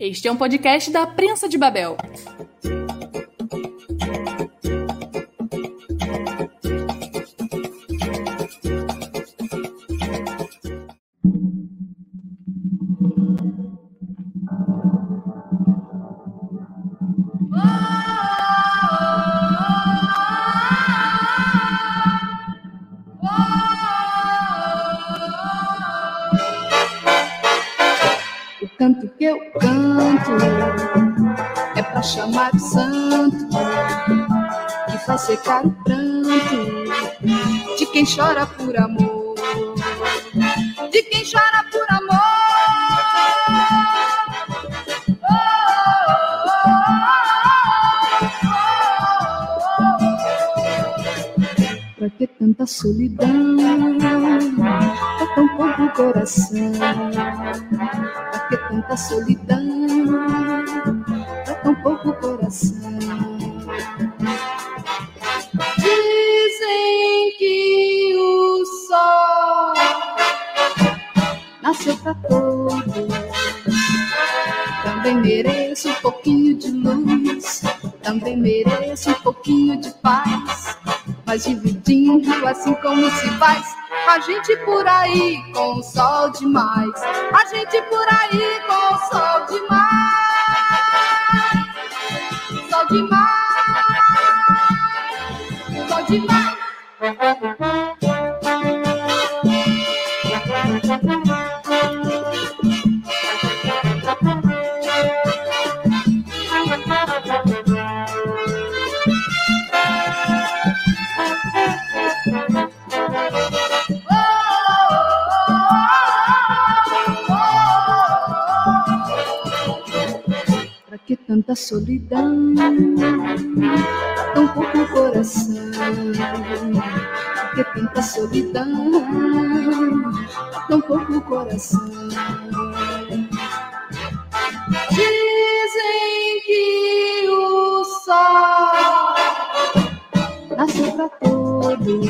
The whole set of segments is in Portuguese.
Este é um podcast da Prensa de Babel. Santo que faz secar o pranto de quem chora por amor, de quem chora por amor. Pra que tanta solidão? Pra tão pouco coração. Pra que tanta solidão? Mereço um pouquinho de paz. Mas dividindo assim como se faz, a gente por aí com o sol demais, a gente por aí com tão pouco coração. Que tanta solidão, tão pouco coração. Dizem que o sol nasceu para todos.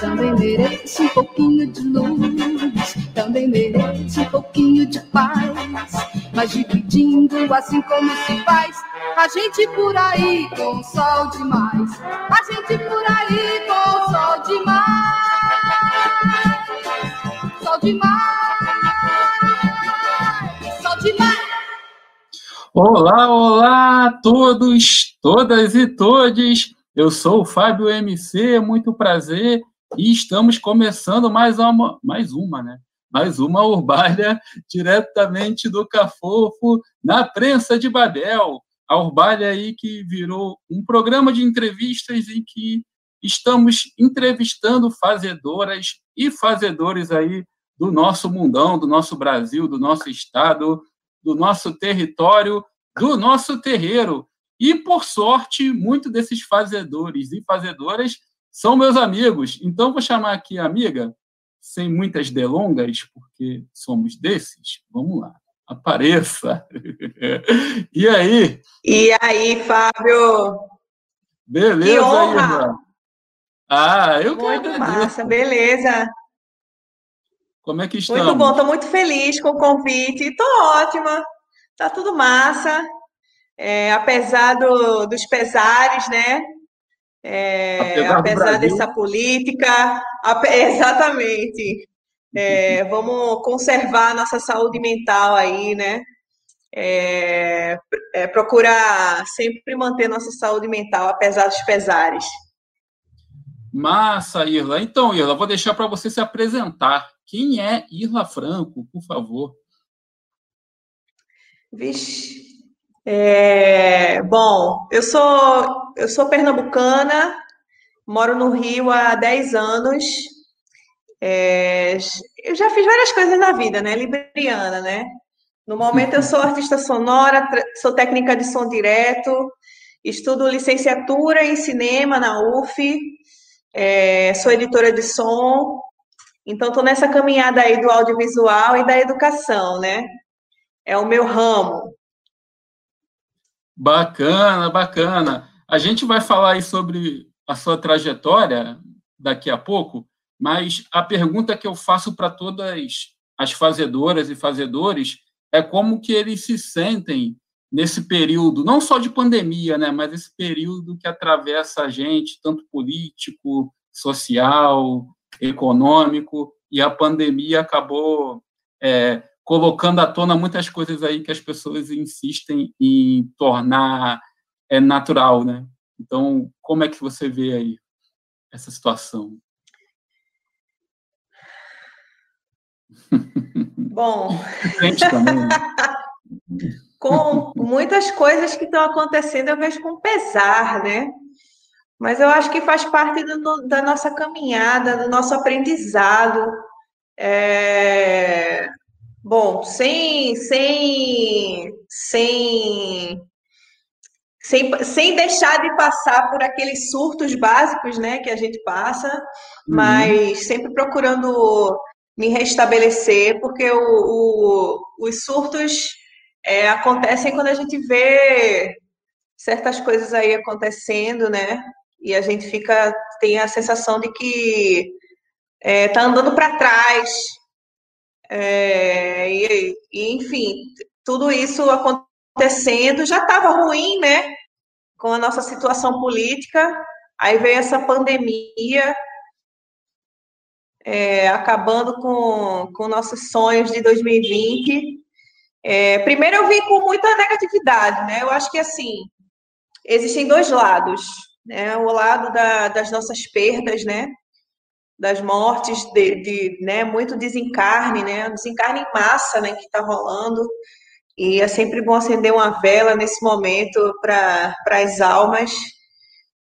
Também mereço um pouquinho de luz, também mereço um pouquinho de paz mas dividindo assim como se faz. A gente por aí com sol demais, a gente por aí com sol demais, sol demais, sol demais. Olá, olá a todos, todas e todes. Eu sou o Fábio MC, muito prazer. E estamos começando mais uma, mais uma, né? Mais uma Urbalha diretamente do Cafofo, na prensa de Babel. A Urbalha aí que virou um programa de entrevistas em que estamos entrevistando fazedoras e fazedores aí do nosso mundão, do nosso Brasil, do nosso estado, do nosso território, do nosso terreiro. E, por sorte, muitos desses fazedores e fazedoras são meus amigos. Então, vou chamar aqui a amiga sem muitas delongas, porque somos desses, vamos lá, apareça. e aí? E aí, Fábio? Beleza, que honra. Ah, eu Muito massa, beleza. Como é que estamos? Muito bom, estou muito feliz com o convite, estou ótima, tá tudo massa. É, apesar do, dos pesares, né? É, apesar, dessa política, exatamente. É, vamos conservar a nossa saúde mental aí, né? É, é, procurar sempre manter nossa saúde mental, apesar dos pesares. Massa, Irla. Então, Irla, vou deixar para você se apresentar. Quem é Irla Franco, por favor? Vixe, é, bom, eu sou, eu sou pernambucana, moro no Rio há 10 anos. É, eu já fiz várias coisas na vida, né? Libriana, né? No momento eu sou artista sonora, sou técnica de som direto, estudo licenciatura em cinema na UF, é, sou editora de som, então estou nessa caminhada aí do audiovisual e da educação, né? É o meu ramo. Bacana, bacana. A gente vai falar aí sobre a sua trajetória daqui a pouco, mas a pergunta que eu faço para todas as fazedoras e fazedores é como que eles se sentem nesse período, não só de pandemia, né, mas esse período que atravessa a gente, tanto político, social, econômico, e a pandemia acabou é, colocando à tona muitas coisas aí que as pessoas insistem em tornar é, natural, né? Então, como é que você vê aí essa situação? Bom, com muitas coisas que estão acontecendo, eu vejo com pesar, né? Mas eu acho que faz parte do, da nossa caminhada, do nosso aprendizado. É... Bom, sem, sem, sem, sem, sem deixar de passar por aqueles surtos básicos, né, que a gente passa, uhum. mas sempre procurando me restabelecer, porque o, o, os surtos é, acontecem quando a gente vê certas coisas aí acontecendo, né? E a gente fica tem a sensação de que é, tá andando para trás. É, e, e, enfim, tudo isso acontecendo já estava ruim, né? Com a nossa situação política. Aí veio essa pandemia, é, acabando com, com nossos sonhos de 2020. É, primeiro eu vi com muita negatividade, né? Eu acho que assim existem dois lados, né? O lado da, das nossas perdas, né? Das mortes, de, de né? muito desencarne, né? Desencarne em massa, né? Que está rolando. E é sempre bom acender uma vela nesse momento para as almas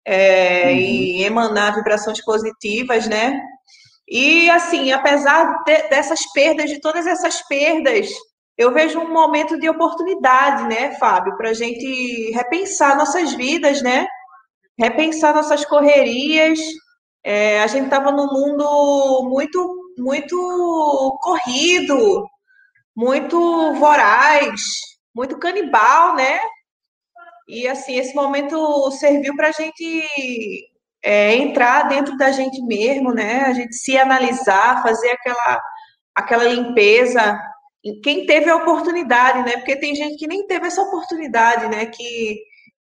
é, uhum. e emanar vibrações positivas, né? E, assim, apesar de, dessas perdas, de todas essas perdas, eu vejo um momento de oportunidade, né, Fábio, para a gente repensar nossas vidas, né? Repensar nossas correrias. É, a gente estava num mundo muito, muito corrido, muito voraz, muito canibal, né? E assim, esse momento serviu para a gente é, entrar dentro da gente mesmo, né? A gente se analisar, fazer aquela, aquela limpeza. Quem teve a oportunidade, né? Porque tem gente que nem teve essa oportunidade, né? Que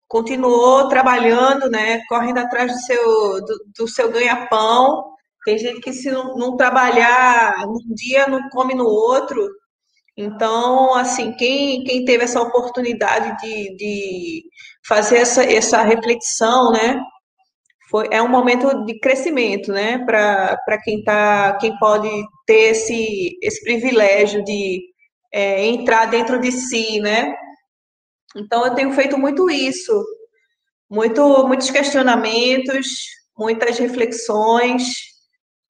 continuou trabalhando, né? Correndo atrás do seu, do, do seu ganha-pão. Tem gente que se não, não trabalhar num dia, não come no outro. Então, assim, quem, quem teve essa oportunidade de, de fazer essa, essa reflexão, né? foi, é um momento de crescimento, né, para quem tá, quem pode ter esse, esse privilégio de é, entrar dentro de si, né? Então eu tenho feito muito isso, muito, muitos questionamentos, muitas reflexões,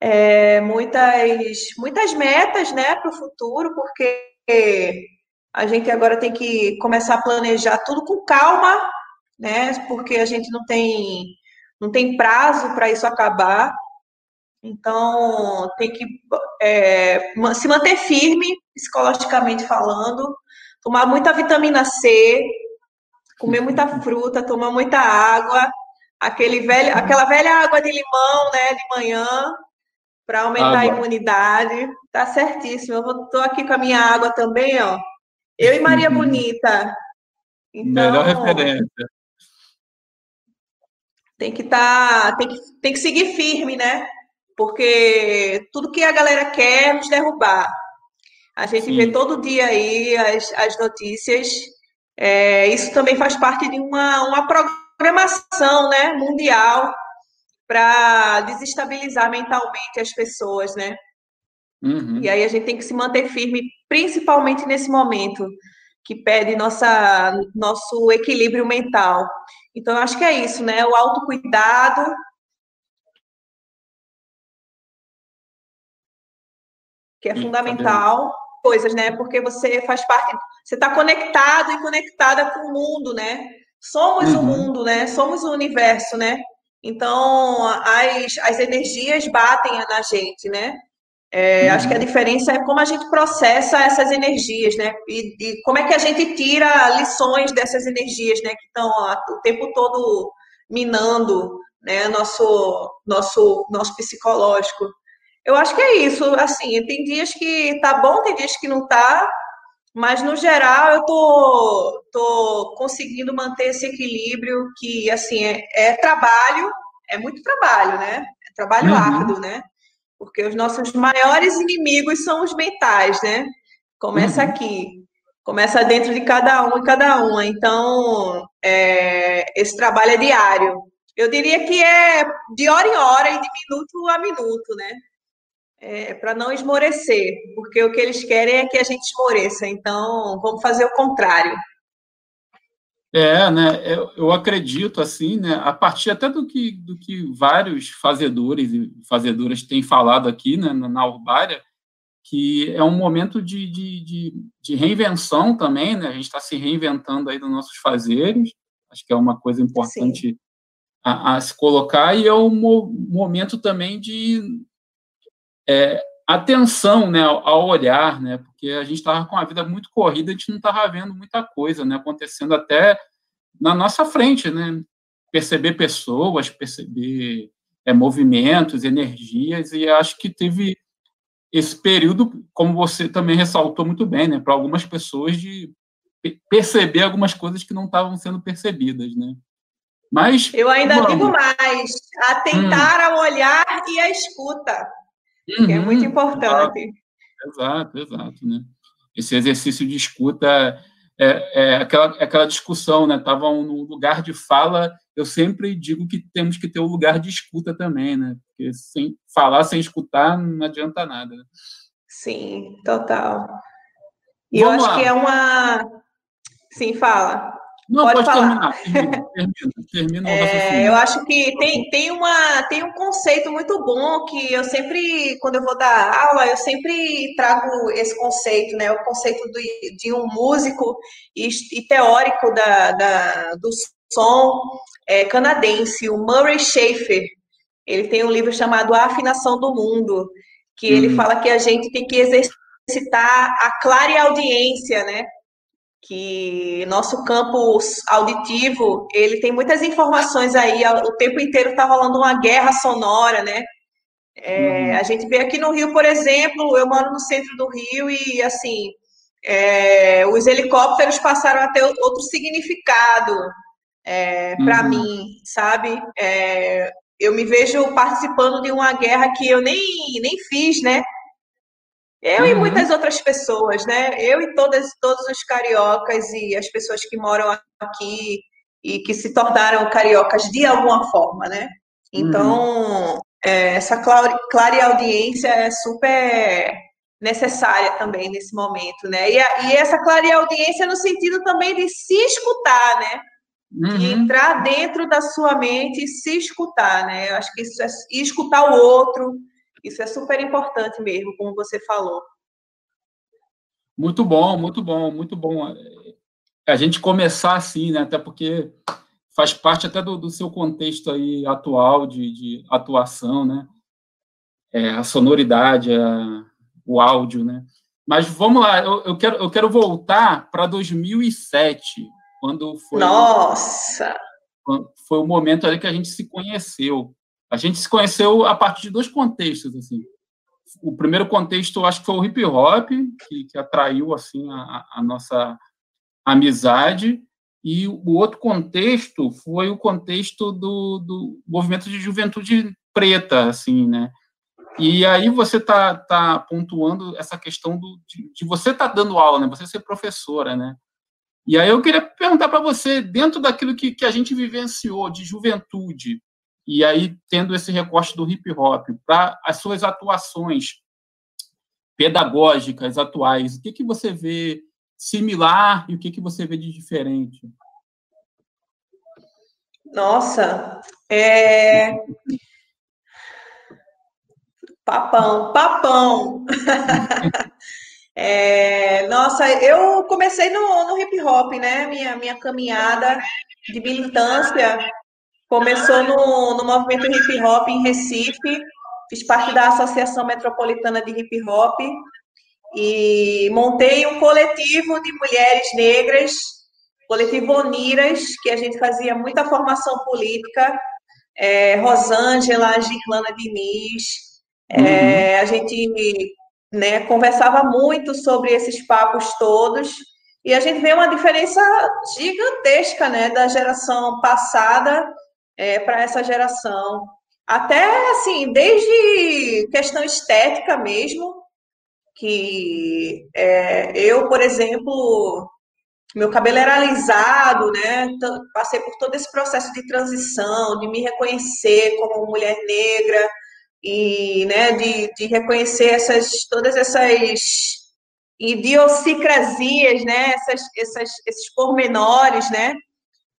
é, muitas, muitas metas, né, para o futuro, porque a gente agora tem que começar a planejar tudo com calma, né? Porque a gente não tem não tem prazo para isso acabar. Então, tem que é, se manter firme, psicologicamente falando, tomar muita vitamina C, comer muita fruta, tomar muita água, aquele velho, aquela velha água de limão, né, de manhã, para aumentar água. a imunidade. Tá certíssimo. Eu estou aqui com a minha água também, ó. Eu e Maria uhum. Bonita. Então, Melhor referência tem que estar, tá, tem, que, tem que seguir firme, né? Porque tudo que a galera quer é nos derrubar. A gente Sim. vê todo dia aí as, as notícias. É, isso também faz parte de uma, uma programação né, mundial para desestabilizar mentalmente as pessoas, né? Uhum. E aí a gente tem que se manter firme, principalmente nesse momento que pede nossa, nosso equilíbrio mental. Então, eu acho que é isso, né? O autocuidado. Que é fundamental. Coisas, né? Porque você faz parte. Você está conectado e conectada com o mundo, né? Somos uhum. o mundo, né? Somos o universo, né? Então, as, as energias batem na gente, né? É, acho que a uhum. diferença é como a gente processa essas energias, né? E, e, como é que a gente tira lições dessas energias, né? Que estão o tempo todo minando, né? Nosso, nosso, nosso psicológico. Eu acho que é isso. Assim, tem dias que tá bom, tem dias que não tá, Mas, no geral, eu tô, tô conseguindo manter esse equilíbrio que, assim, é, é trabalho, é muito trabalho, né? É trabalho uhum. árduo, né? Porque os nossos maiores inimigos são os mentais, né? Começa uhum. aqui. Começa dentro de cada um e cada uma. Então, é, esse trabalho é diário. Eu diria que é de hora em hora e de minuto a minuto, né? É, para não esmorecer, porque o que eles querem é que a gente esmoreça. Então, vamos fazer o contrário. É, né? Eu, eu, acredito assim, né? A partir até do que do que vários fazedores e fazedoras têm falado aqui, né, na Urbária, que é um momento de, de, de, de reinvenção também, né? A gente está se reinventando aí dos nossos fazeres. Acho que é uma coisa importante a, a, se colocar e é um mo momento também de é, atenção, né, ao olhar, né? Porque a gente estava com a vida muito corrida, a gente não estava vendo muita coisa, né, acontecendo até na nossa frente, né? Perceber pessoas, perceber é, movimentos, energias, e acho que teve esse período, como você também ressaltou muito bem, né, para algumas pessoas de perceber algumas coisas que não estavam sendo percebidas, né? Mas eu ainda vamos. digo mais, atentar hum. ao olhar e à escuta, uhum. é muito uhum. importante. Exato, exato, né? Esse exercício de escuta é, é aquela, é aquela discussão, né? Estavam no lugar de fala, eu sempre digo que temos que ter o um lugar de escuta também, né? Porque sem falar, sem escutar, não adianta nada. Sim, total. E Vamos eu acho lá. que é uma. Sim, fala. Não, pode, pode falar. terminar. Termina, termina, é, eu acho que tem, tem, uma, tem um conceito muito bom que eu sempre, quando eu vou dar aula, eu sempre trago esse conceito, né? O conceito de, de um músico e, e teórico da, da, do som é, canadense, o Murray Schafer. Ele tem um livro chamado A Afinação do Mundo, que ele hum. fala que a gente tem que exercitar a clara audiência, né? Que nosso campo auditivo, ele tem muitas informações aí, o tempo inteiro está rolando uma guerra sonora, né? É, uhum. A gente vê aqui no Rio, por exemplo, eu moro no centro do Rio e, assim, é, os helicópteros passaram a ter outro significado é, para uhum. mim, sabe? É, eu me vejo participando de uma guerra que eu nem, nem fiz, né? Eu uhum. e muitas outras pessoas, né? Eu e todas, todos os cariocas e as pessoas que moram aqui e que se tornaram cariocas de alguma forma, né? Então, uhum. é, essa clara audiência é super necessária também nesse momento, né? E, a, e essa clara audiência no sentido também de se escutar, né? Uhum. De entrar dentro da sua mente e se escutar, né? Eu acho que isso é escutar o outro, isso é super importante mesmo, como você falou. Muito bom, muito bom, muito bom. A gente começar assim, né? Até porque faz parte até do, do seu contexto aí atual de, de atuação, né? É, a sonoridade, a, o áudio, né? Mas vamos lá, eu, eu quero, eu quero voltar para 2007, quando foi. Nossa! Foi o momento ali que a gente se conheceu. A gente se conheceu a partir de dois contextos, assim. O primeiro contexto, acho que foi o hip hop, que, que atraiu assim a, a, nossa amizade, e o outro contexto foi o contexto do, do movimento de juventude preta, assim, né? E aí você está tá pontuando essa questão do, de, de você tá dando aula, né? Você ser professora, né? E aí eu queria perguntar para você, dentro daquilo que, que a gente vivenciou de juventude, e aí tendo esse recorte do hip hop para as suas atuações pedagógicas atuais, o que, que você vê similar e o que, que você vê de diferente? Nossa, é... papão, papão. é... Nossa, eu comecei no, no hip hop, né? Minha, minha caminhada de militância Começou no, no movimento hip hop em Recife, fiz parte da Associação Metropolitana de Hip Hop e montei um coletivo de mulheres negras, coletivo Oniras, que a gente fazia muita formação política, é, Rosângela, Girlana Diniz, é, uhum. a gente né, conversava muito sobre esses papos todos, e a gente vê uma diferença gigantesca, né, da geração passada é, para essa geração. Até, assim, desde questão estética mesmo, que é, eu, por exemplo, meu cabelo era alisado, né? Passei por todo esse processo de transição, de me reconhecer como mulher negra e, né, de, de reconhecer essas todas essas idiosincrasias, né? Essas, essas, esses pormenores, né?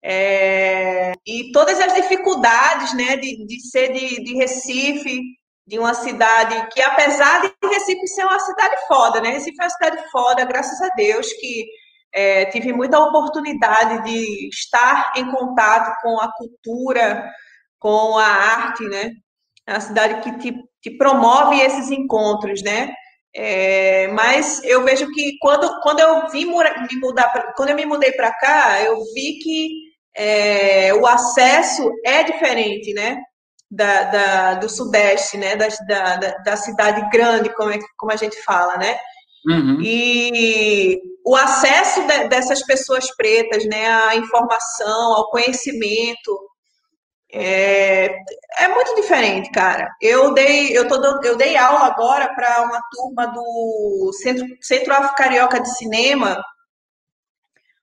É, e todas as dificuldades, né? De, de ser de, de Recife, de uma cidade que, apesar de Recife ser uma cidade foda, né? Recife é uma cidade foda, graças a Deus, que é, tive muita oportunidade de estar em contato com a cultura, com a arte, né? É uma cidade que te, te promove esses encontros, né? É, mas eu vejo que quando, quando eu vim mudar, quando eu me mudei para cá, eu vi que é, o acesso é diferente, né? Da, da, do Sudeste, né? Da, da, da cidade grande, como, é, como a gente fala, né? Uhum. E o acesso de, dessas pessoas pretas, né, à informação, ao conhecimento, é, é muito diferente, cara. Eu dei, eu, tô, eu dei aula agora para uma turma do Centro, Centro Afro Carioca de Cinema,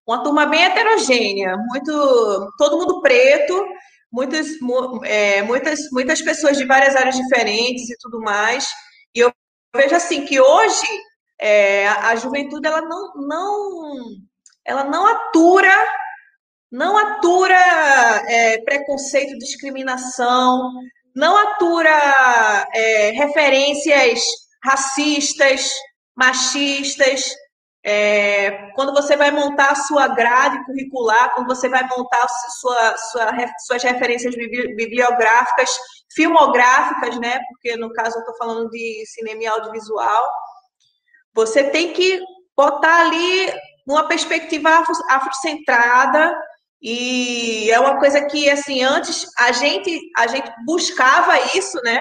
uma turma bem heterogênea, muito, todo mundo preto, muitas, é, muitas, muitas pessoas de várias áreas diferentes e tudo mais. E eu vejo assim que hoje é, a juventude ela não, não, ela não atura, não atura é, preconceito, discriminação, não atura é, referências racistas, machistas. É, quando você vai montar a sua grade curricular, quando você vai montar sua, sua, suas referências bibliográficas, filmográficas, né? Porque no caso eu estou falando de cinema e audiovisual, você tem que botar ali uma perspectiva afrocentrada e é uma coisa que assim antes a gente a gente buscava isso, né?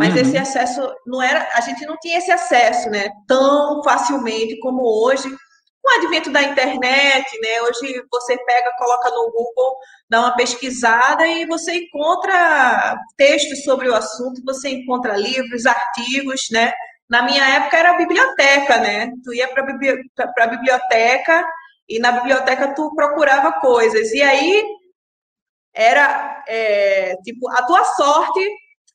Mas uhum. esse acesso não era, a gente não tinha esse acesso, né? Tão facilmente como hoje, com o advento da internet, né? Hoje você pega, coloca no Google, dá uma pesquisada e você encontra textos sobre o assunto, você encontra livros, artigos, né? Na minha época era a biblioteca, né? Tu ia para a biblioteca e na biblioteca tu procurava coisas. E aí era é, tipo a tua sorte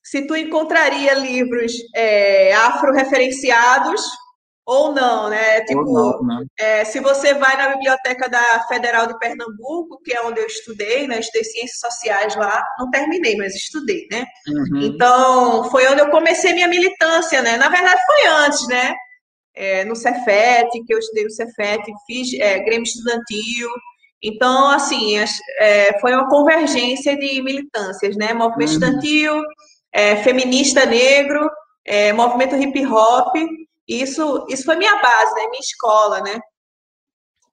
se tu encontraria livros é, afro-referenciados ou não, né? Tipo, não, né? É, se você vai na biblioteca da Federal de Pernambuco, que é onde eu estudei, né? Estudei ciências sociais lá, não terminei, mas estudei, né? Uhum. Então, foi onde eu comecei minha militância, né? Na verdade, foi antes, né? É, no Cefet, que eu estudei no Cefet, fiz é, Grêmio Estudantil. Então, assim, é, foi uma convergência de militâncias, né? Movimento uhum. estudantil, é, feminista negro, é, movimento hip hop isso, isso foi minha base, né? Minha escola, né?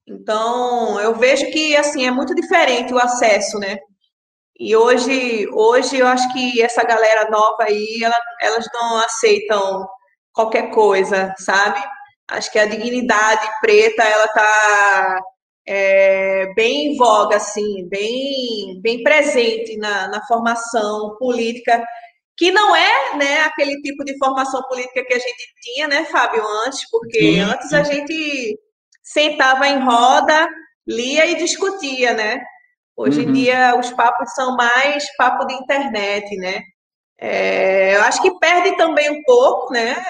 Então, eu vejo que, assim, é muito diferente o acesso, né? E hoje, hoje eu acho que essa galera nova aí, ela, elas não aceitam qualquer coisa, sabe? Acho que a dignidade preta, ela tá é, bem em voga, assim, bem, bem presente na, na formação política que não é né, aquele tipo de formação política que a gente tinha, né, Fábio, antes, porque sim, antes sim. a gente sentava em roda, lia e discutia, né? Hoje uhum. em dia os papos são mais papo de internet, né? É, eu acho que perde também um pouco, né?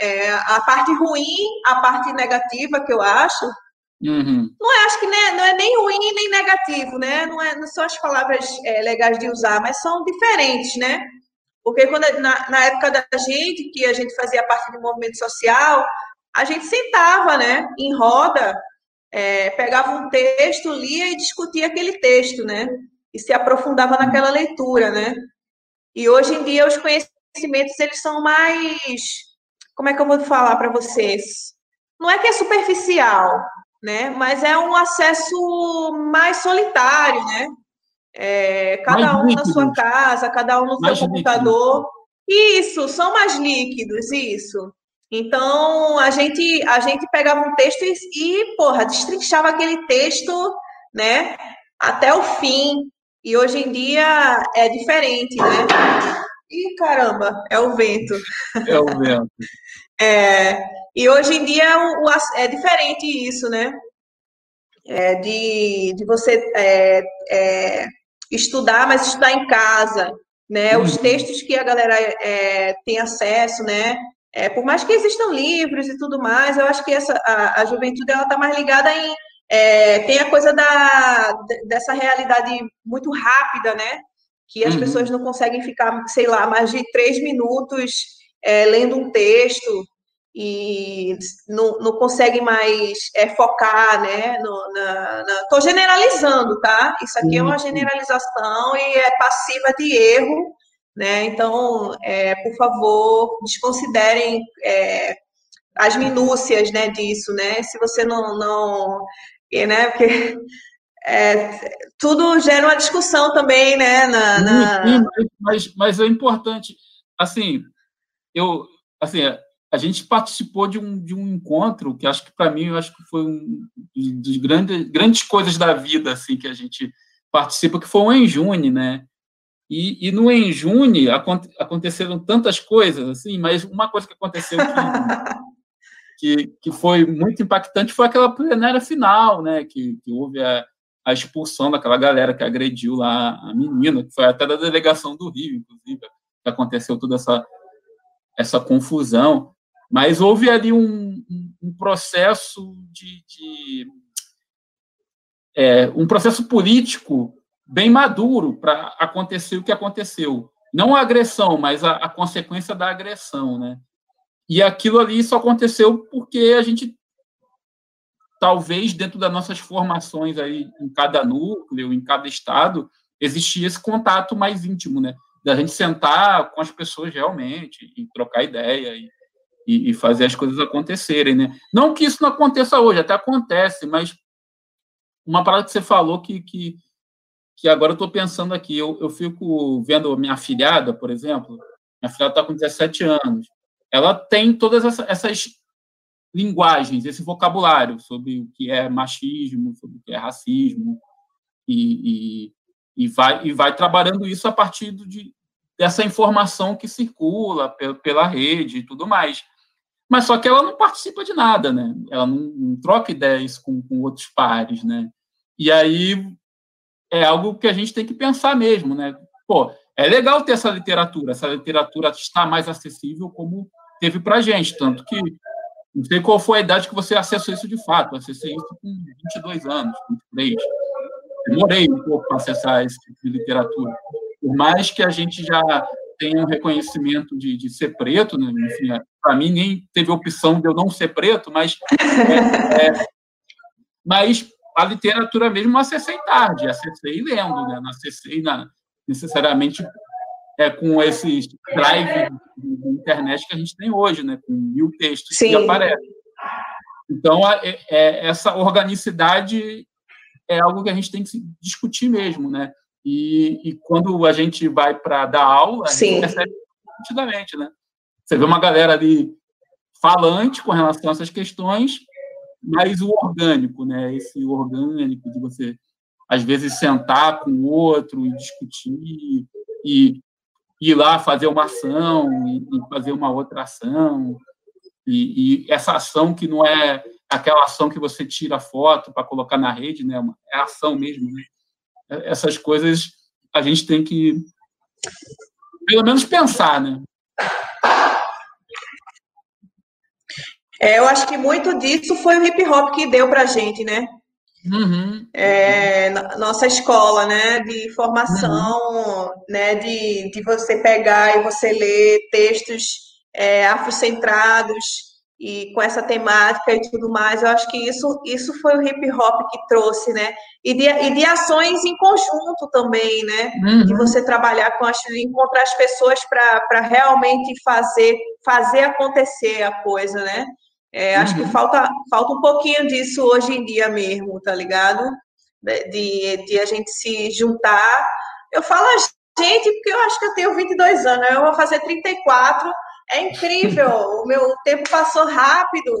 É, a parte ruim, a parte negativa que eu acho. Uhum. Não é, acho que né, não é nem ruim nem negativo, né? Não, é, não são as palavras é, legais de usar, mas são diferentes, né? Porque quando, na, na época da gente, que a gente fazia parte do movimento social, a gente sentava, né, em roda, é, pegava um texto, lia e discutia aquele texto, né? E se aprofundava naquela leitura, né? E hoje em dia os conhecimentos eles são mais, como é que eu vou falar para vocês? Não é que é superficial, né? Mas é um acesso mais solitário, né? É, cada mais um líquidos. na sua casa, cada um no mais seu computador. Líquidos. Isso, são mais líquidos, isso. Então, a gente, a gente pegava um texto e, e, porra, destrinchava aquele texto, né, até o fim. E hoje em dia é diferente, né? Ih, caramba, é o vento. É o vento. é, e hoje em dia o, o, é diferente isso, né? É de, de você é, é, estudar, mas estudar em casa, né? Os uhum. textos que a galera é, tem acesso, né? É, por mais que existam livros e tudo mais, eu acho que essa, a, a juventude ela está mais ligada em é, tem a coisa da, dessa realidade muito rápida, né? Que as uhum. pessoas não conseguem ficar, sei lá, mais de três minutos é, lendo um texto e não, não conseguem mais é, focar, né? No, na, na... Tô generalizando, tá? Isso aqui é uma generalização e é passiva de erro, né? Então, é, por favor, desconsiderem é, as minúcias, né, disso, né? Se você não, não e, né, porque é, tudo gera uma discussão também, né? Na, na... Mas, mas é importante, assim, eu, assim, a gente participou de um, de um encontro que acho que para mim eu acho que foi um dos grandes grandes coisas da vida assim que a gente participa que foi o Enjune, né? E, e no Enjune aconteceram tantas coisas assim, mas uma coisa que aconteceu que que, que foi muito impactante foi aquela plenária final, né? Que, que houve a, a expulsão daquela galera que agrediu lá a menina, que foi até da delegação do Rio, inclusive, que aconteceu toda essa, essa confusão. Mas houve ali um, um processo de, de é, um processo político bem maduro para acontecer o que aconteceu. Não a agressão, mas a, a consequência da agressão, né? E aquilo ali só aconteceu porque a gente, talvez dentro das nossas formações aí, em cada núcleo, em cada estado, existia esse contato mais íntimo, né? Da gente sentar com as pessoas realmente e trocar ideia e, e, e fazer as coisas acontecerem, né? Não que isso não aconteça hoje, até acontece, mas uma parada que você falou que, que, que agora eu estou pensando aqui, eu, eu fico vendo minha afilhada, por exemplo, minha filhada está com 17 anos, ela tem todas essas linguagens, esse vocabulário sobre o que é machismo, sobre o que é racismo, e, e, e vai, e vai trabalhando isso a partir de, dessa informação que circula pela rede e tudo mais. Mas só que ela não participa de nada, né? Ela não, não troca ideias com, com outros pares, né? E aí é algo que a gente tem que pensar mesmo, né? Pô, é legal ter essa literatura, essa literatura está mais acessível como teve para gente, tanto que não sei qual foi a idade que você acessou isso de fato, eu acessei isso com 22 anos, 23. Demorei um pouco para acessar esse tipo de literatura. Por mais que a gente já tenha um reconhecimento de, de ser preto, né? enfim, é, para mim nem teve opção de eu não ser preto, mas, é, é, mas a literatura mesmo acessei tarde, acessei lendo, né? não acessei na, necessariamente é, com esses drive de internet que a gente tem hoje, né? com mil textos Sim. que aparecem. Então, é, é, essa organicidade é algo que a gente tem que discutir mesmo, né? E, e quando a gente vai para dar aula, Sim. a gente percebe nitidamente, né? Você vê uma galera ali falante com relação a essas questões, mas o orgânico, né? Esse orgânico de você, às vezes, sentar com o outro e discutir e ir lá fazer uma ação e, fazer uma outra ação. E, e, essa ação que não é aquela ação que você tira foto para colocar na rede, né? É ação mesmo. Né? Essas coisas a gente tem que, pelo menos, pensar, né? É, eu acho que muito disso foi o hip hop que deu para gente, né? Uhum. É, nossa escola, né, de formação, uhum. né, de, de você pegar e você ler textos é, afrocentrados e com essa temática e tudo mais, eu acho que isso, isso foi o hip hop que trouxe, né, e de, e de ações em conjunto também, né, uhum. de você trabalhar com as, encontrar as pessoas para realmente fazer, fazer acontecer a coisa, né, é, acho uhum. que falta, falta um pouquinho disso hoje em dia mesmo, tá ligado? De, de a gente se juntar. Eu falo a gente porque eu acho que eu tenho 22 anos, eu vou fazer 34. É incrível, o meu tempo passou rápido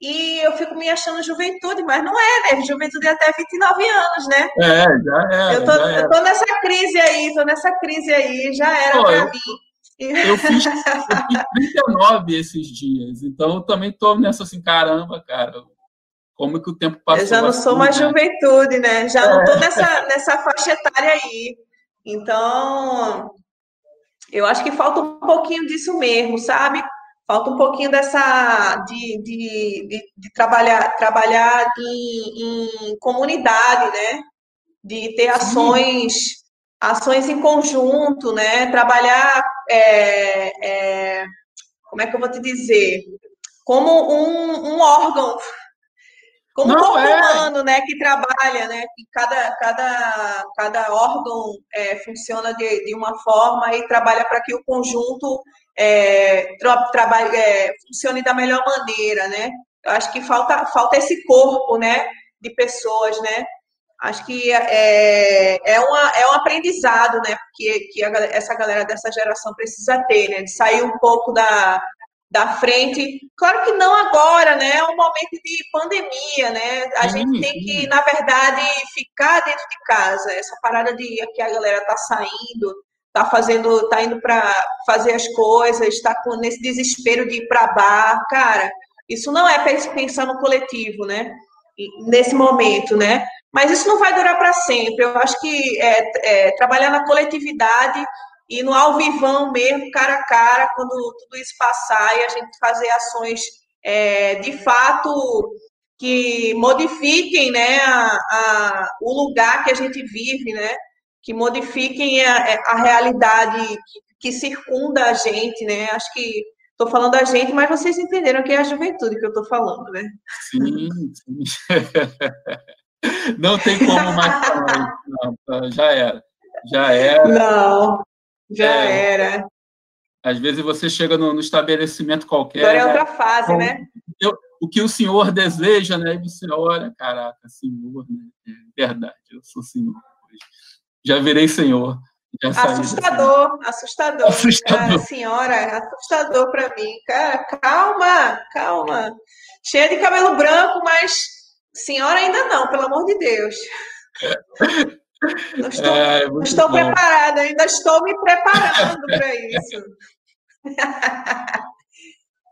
e eu fico me achando juventude, mas não é, né? Juventude é até 29 anos, né? É, já é. Eu tô, eu tô nessa crise aí, tô nessa crise aí, já era para mim. Eu fiz, eu fiz 39 esses dias, então eu também tô nessa assim, caramba, cara, como que o tempo passou? Eu já não assim, sou mais né? juventude, né? Já é. não tô É. nessa, nessa faixa etária aí. Então, eu acho que falta um pouquinho disso mesmo, sabe? Falta um pouquinho dessa de, de, de, de trabalhar, trabalhar em, em, comunidade, né? De ter ações, ações em conjunto, né? Trabalhar, é, é, como é que eu vou te dizer? Como um, um órgão, como Não, um corpo é. humano, né? Que trabalha, né? Que cada, cada, cada órgão é, funciona de, de uma forma e trabalha para que o conjunto é, tra, trabalhe, é, funcione da melhor maneira, né? Eu acho que falta, falta esse corpo, né? De pessoas, né? Acho que é, é, uma, é um aprendizado, né? Que, que a, essa galera dessa geração precisa ter, né? De sair um pouco da, da frente. Claro que não agora, né? É um momento de pandemia, né? A Sim, gente tem sim. que, na verdade, ficar dentro de casa. Essa parada de que a galera tá saindo, tá fazendo, tá indo para fazer as coisas, está com nesse desespero de ir para bar, cara. Isso não é pensar no coletivo, né? Nesse momento, né? Mas isso não vai durar para sempre. Eu acho que é, é, trabalhar na coletividade e no alvivão mesmo, cara a cara, quando tudo isso passar e a gente fazer ações é, de fato que modifiquem né, a, a- o lugar que a gente vive, né? Que modifiquem a, a realidade que, que circunda a gente, né? Acho que estou falando a gente, mas vocês entenderam que é a juventude que eu estou falando, né? Sim, sim. Não tem como mais falar isso, não, tá? já era. Já era. Não, já É. era. Às vezes você chega no, no estabelecimento qualquer, Agora é né? outra fase, né? o que o senhor deseja, né? E você olha, caraca, senhor, né? É verdade, eu sou senhor. Já virei senhor. Já Assustador, assustador. Assustador. Cara, senhora, assustador para mim. Cara, calma, calma. Cheia de cabelo branco, mas senhora ainda não, pelo amor de Deus. Não estou, É, não muito estou preparada, ainda estou me preparando para isso.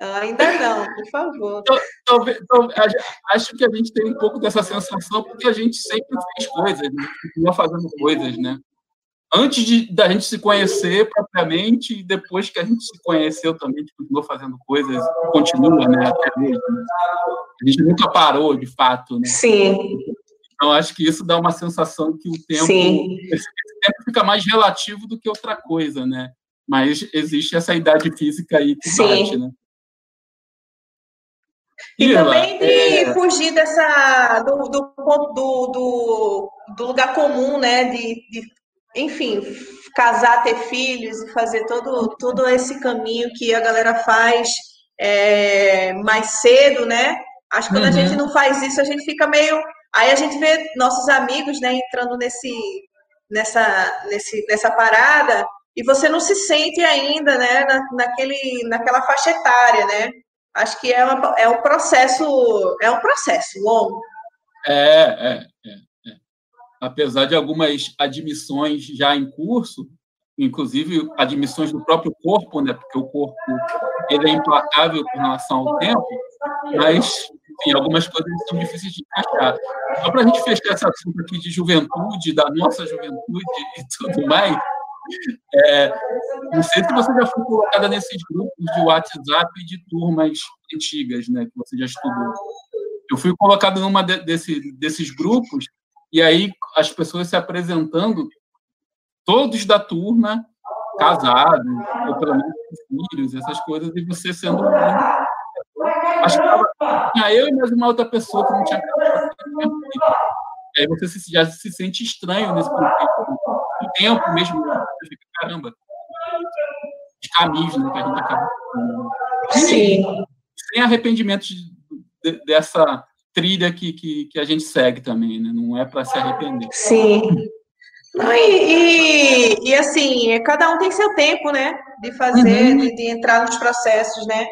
ainda não, por favor. Talvez- a- acho que a gente tem um pouco dessa sensação porque a gente sempre fez coisas, né? continua fazendo coisas, né? Antes de, da gente se conhecer propriamente e depois que a gente se conheceu também, a gente continuou fazendo coisas, continua, né? Até hoje. né? A gente nunca parou, de fato, né? Sim, Então acho que isso dá uma sensação que o tempo, tempo fica mais relativo do que outra coisa, né? Mas existe essa idade física aí que Sim. bate, né? E também de é, fugir dessa do, do, do, do, do lugar comum, né? De, de, enfim, casar, ter filhos e fazer todo, todo esse caminho que a galera faz é, mais cedo, né? Acho que quando a Uhum. gente não faz isso, a gente fica meio. Aí a gente vê nossos amigos, né, entrando nesse, nessa, nesse, nessa parada e você não se sente ainda, né, na, naquele, naquela faixa etária, né? Acho que é, uma, é um processo, é um processo longo. É, é, é, é. Apesar de algumas admissões já em curso, inclusive admissões do próprio corpo, né? Porque o corpo ele é implacável com relação ao tempo, mas enfim, algumas coisas são difíceis de encaixar. Só para a gente fechar esse assunto aqui de juventude, da nossa juventude e tudo mais, é, não sei se você já foi colocada nesses grupos de WhatsApp de turmas antigas, né? Que você já estudou. Eu fui colocado numa de, desse, desses grupos e aí as pessoas se apresentando, todos da turma, casados, ou pelo menos filhos, essas coisas, e você sendo. Acho que tinha eu e mais uma outra pessoa que não tinha. E aí você se, já se sente estranho nesse contexto. O tempo mesmo, você fica, caramba, de caminhos né, que a gente acaba. Sim. Sem arrependimento de, de, dessa trilha que, que, que, a gente segue também, né? Não é para se arrepender. Sim. Não, e, e, e, assim, cada um tem seu tempo, né? De fazer, uhum. de, de, entrar nos processos, né?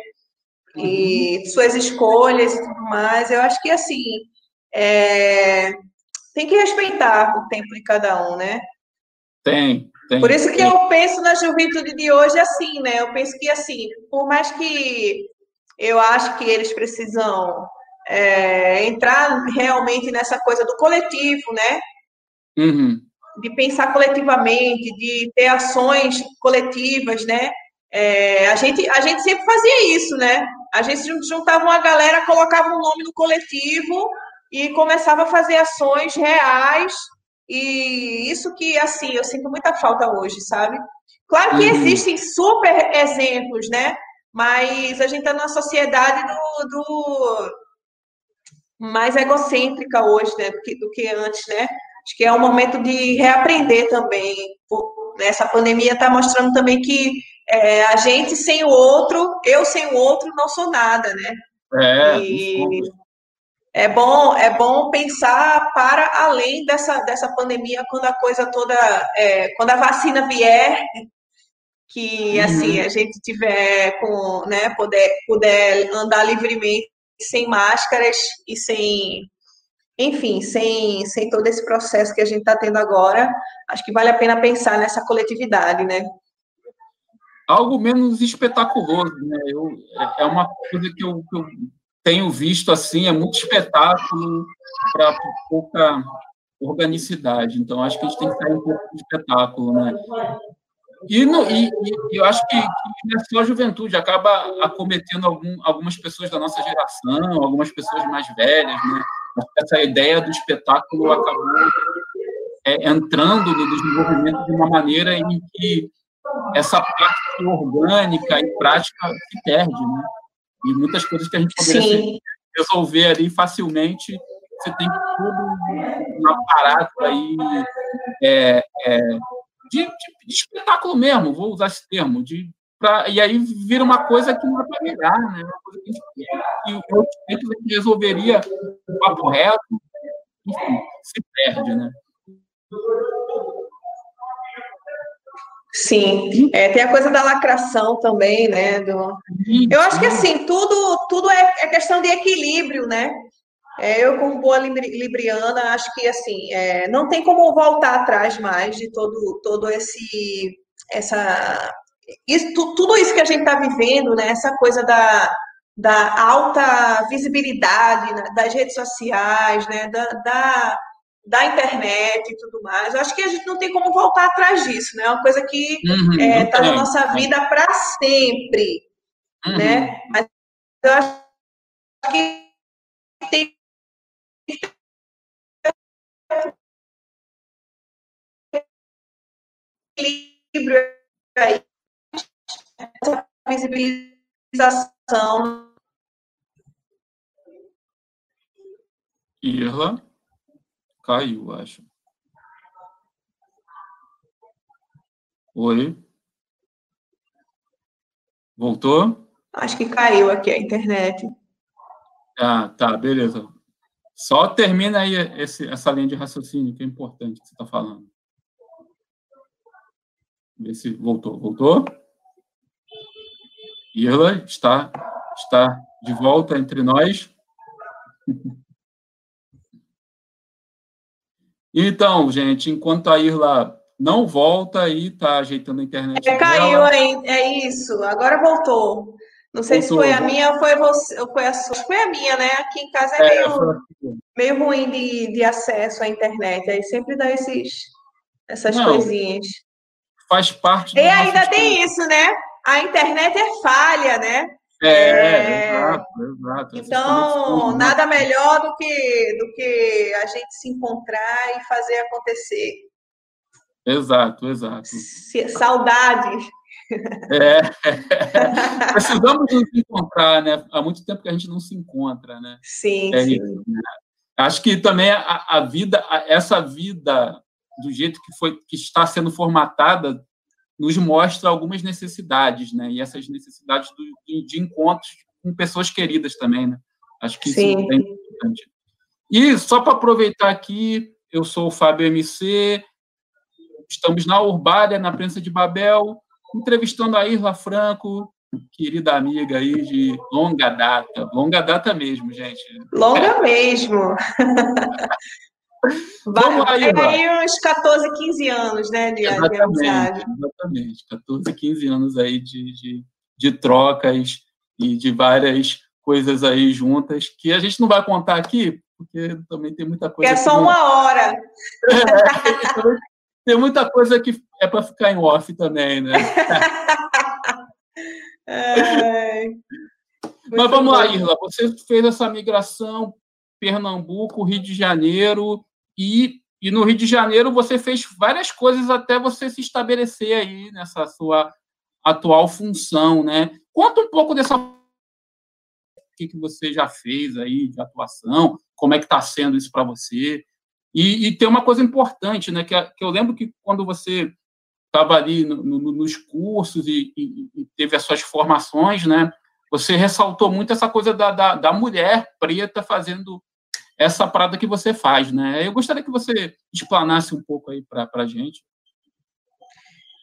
E uhum. suas escolhas e tudo mais. Eu acho que, assim, é... tem que respeitar o tempo de cada um, né? Tem, tem. Por isso que tem. eu penso na juventude de hoje assim, né? Eu penso que, assim, por mais que eu acho que eles precisam é, entrar realmente nessa coisa do coletivo, né? Uhum. De pensar coletivamente, de ter ações coletivas, né? É, a, gente, a gente sempre fazia isso, né? A gente juntava uma galera, colocava um nome no coletivo e começava a fazer ações reais. E isso que, assim, eu sinto muita falta hoje, sabe? Claro que uhum. existem super exemplos, né? Mas a gente está numa sociedade do, do mais egocêntrica hoje, né, do que, do que antes, né? Acho que é um momento de reaprender também. Essa pandemia está mostrando também que é, a gente sem o outro, eu sem o outro, não sou nada, né? É, e é bom, é bom pensar para além dessa, dessa pandemia, quando a coisa toda, é, quando a vacina vier, que uhum. assim a gente tiver com, né, poder, puder andar livremente sem máscaras e sem, enfim, sem, sem todo esse processo que a gente está tendo agora, acho que vale a pena pensar nessa coletividade, né? Algo menos espetaculoso, né? Eu, é, é uma coisa que eu, que eu tenho visto assim, é muito espetáculo para pouca organicidade. Então, acho que a gente tem que sair um pouco de espetáculo, né? E, no, e, e, eu acho que, que é só a juventude acaba acometendo algum, algumas pessoas da nossa geração, algumas pessoas mais velhas, né? Essa ideia do espetáculo acabou é, entrando no desenvolvimento de uma maneira em que essa parte orgânica e prática se perde, né? E muitas coisas que a gente poderia resolver ali facilmente, você tem tudo um aparato aí é, é, de, de, de, espetáculo mesmo, vou usar esse termo, de, pra, e aí vira uma coisa que não é para negar, né? Uma coisa que, que, que o que resolveria o papo reto, enfim, se perde, né? Sim, é, tem a coisa da lacração também, né? Do... Eu acho que assim, tudo, tudo é, é questão de equilíbrio, né? É, eu, como boa libriana, acho que assim é, não tem como voltar atrás mais de todo, todo esse essa isso, tudo isso que a gente está vivendo, né? Essa coisa da, da alta visibilidade né? das redes sociais, né? Da, da, da, internet e tudo mais. Eu acho que a gente não tem como voltar atrás disso, né? É uma coisa que está uhum, é, tá na nossa vida para sempre, uhum. né? Mas eu acho que tem equilíbrio aí, essa visibilização. Irla caiu, acho. Oi. Voltou? Acho que caiu aqui a internet. Ah, tá, beleza. Só termina aí esse, essa linha de raciocínio, que é importante que você está falando. Vê se voltou. Voltou? Irla está, está de volta entre nós. Então, gente, enquanto a Irla não volta aí, está ajeitando a internet. É, caiu aí, é isso. Agora voltou. Não sei voltou, se foi a minha ou foi você, ou foi a sua. Foi a minha, né? Aqui em casa é, é meio, meio ruim de, de acesso à internet. Aí sempre dá esses, essas não, coisinhas faz parte. E ainda tem isso, né? A internet é falha, né? É, é... exato, exato. Então, né? nada melhor do que, do que a gente se encontrar e fazer acontecer. Exato, exato. Saudade. É. Precisamos nos encontrar, né? Há muito tempo que a gente não se encontra, né? Sim, é sim. Né? Acho que também a, a vida, a, essa vida do jeito que foi que está sendo formatada nos mostra algumas necessidades, né? E essas necessidades do, de, encontros com pessoas queridas também, né? Acho que Sim. isso é importante. E só para aproveitar aqui, eu sou o Fábio MC, estamos na Urbária, na Prensa de Babel, entrevistando a Irla Franco, querida amiga aí de longa data, longa data mesmo, gente. Longa mesmo. Vamos Vai, aí uns 14, 15 anos, né, de, exatamente, de Exatamente, 14, 15 anos aí de, de, de trocas e de várias coisas aí juntas, que a gente não vai contar aqui, porque também tem muita coisa. Que é só uma hora. tem muita coisa que é para ficar em off também, né? Mas vamos lá, Irla. Você fez essa migração Pernambuco, Rio de Janeiro e, e no Rio de Janeiro você fez várias coisas até você se estabelecer aí nessa sua atual função, né? Conta um pouco dessa o que, que você já fez aí de atuação, como é que está sendo isso para você. E, e, tem uma coisa importante, né? Que, que eu lembro que quando você estava ali no, no, nos cursos e, e, e, teve as suas formações, né? Você ressaltou muito essa coisa da, da, da mulher preta fazendo essa parada que você faz, né? Eu gostaria que você explanasse um pouco aí para a gente.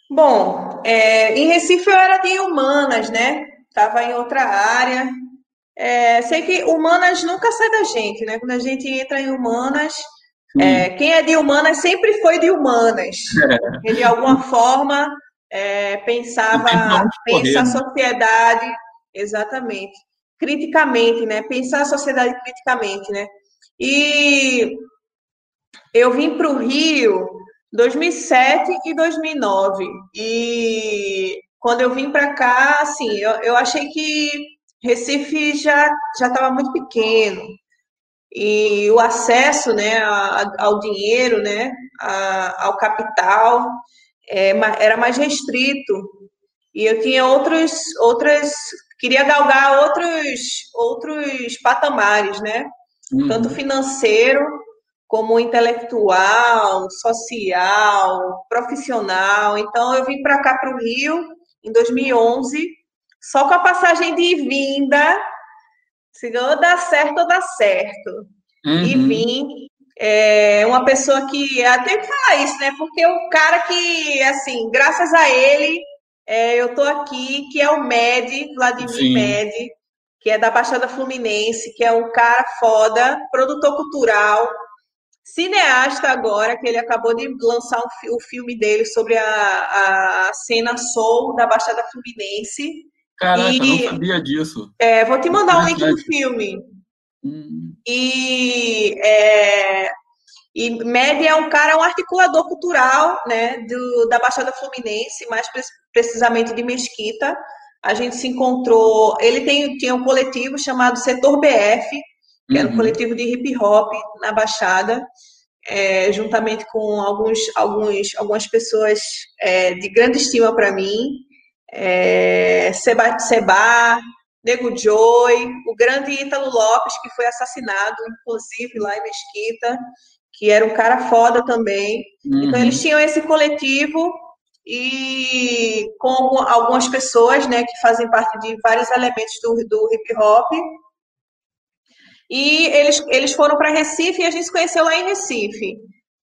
Bom, é, em Recife eu era de humanas, né? Estava em outra área. É, sei que humanas nunca sai da gente, né? Quando a gente entra em humanas, é, quem é de humanas sempre foi de humanas. É. de alguma forma é, pensava, pensa a sociedade, exatamente, criticamente, né? Pensar a sociedade criticamente, né? E eu vim para o Rio 2007 e 2009. E quando eu vim para cá, assim, eu, eu achei que Recife já já estava muito pequeno e o acesso, né, ao dinheiro, né, ao capital é, era mais restrito e eu tinha outros outras queria galgar outros outros patamares, né? Uhum. tanto financeiro como intelectual, social, profissional. Então, eu vim para cá, para o Rio, em 2011, só com a passagem de vinda, se ou dá certo ou dá certo. Uhum. E vim. É, uma pessoa que, até que falar isso, né? Porque o cara que, assim, graças a ele, é, eu tô aqui, que é o Med, Vladimir Sim. Med, que é da Baixada Fluminense, que é um cara foda, produtor cultural, cineasta agora, que ele acabou de lançar um, o filme dele sobre a, a cena soul da Baixada Fluminense. Caraca, e, não sabia disso. É, vou te mandar o um link do filme. Hum. E, é, e Med é um cara, um articulador cultural né, do, da Baixada Fluminense, mais precisamente de Mesquita a gente se encontrou. Ele tem, tinha um coletivo chamado Setor BF, que uhum. era um uhum. coletivo de hip hop na Baixada, é, juntamente com alguns, alguns, algumas pessoas é, de grande estima para mim. É, Seba, Seba, Nego Joy, o grande Ítalo Lopes, que foi assassinado, inclusive, lá em Mesquita, que era um cara foda também. Uhum. Então, eles tinham esse coletivo e com algumas pessoas, né, que fazem parte de vários elementos do, do hip hop. E eles, eles foram para Recife e a gente se conheceu lá em Recife,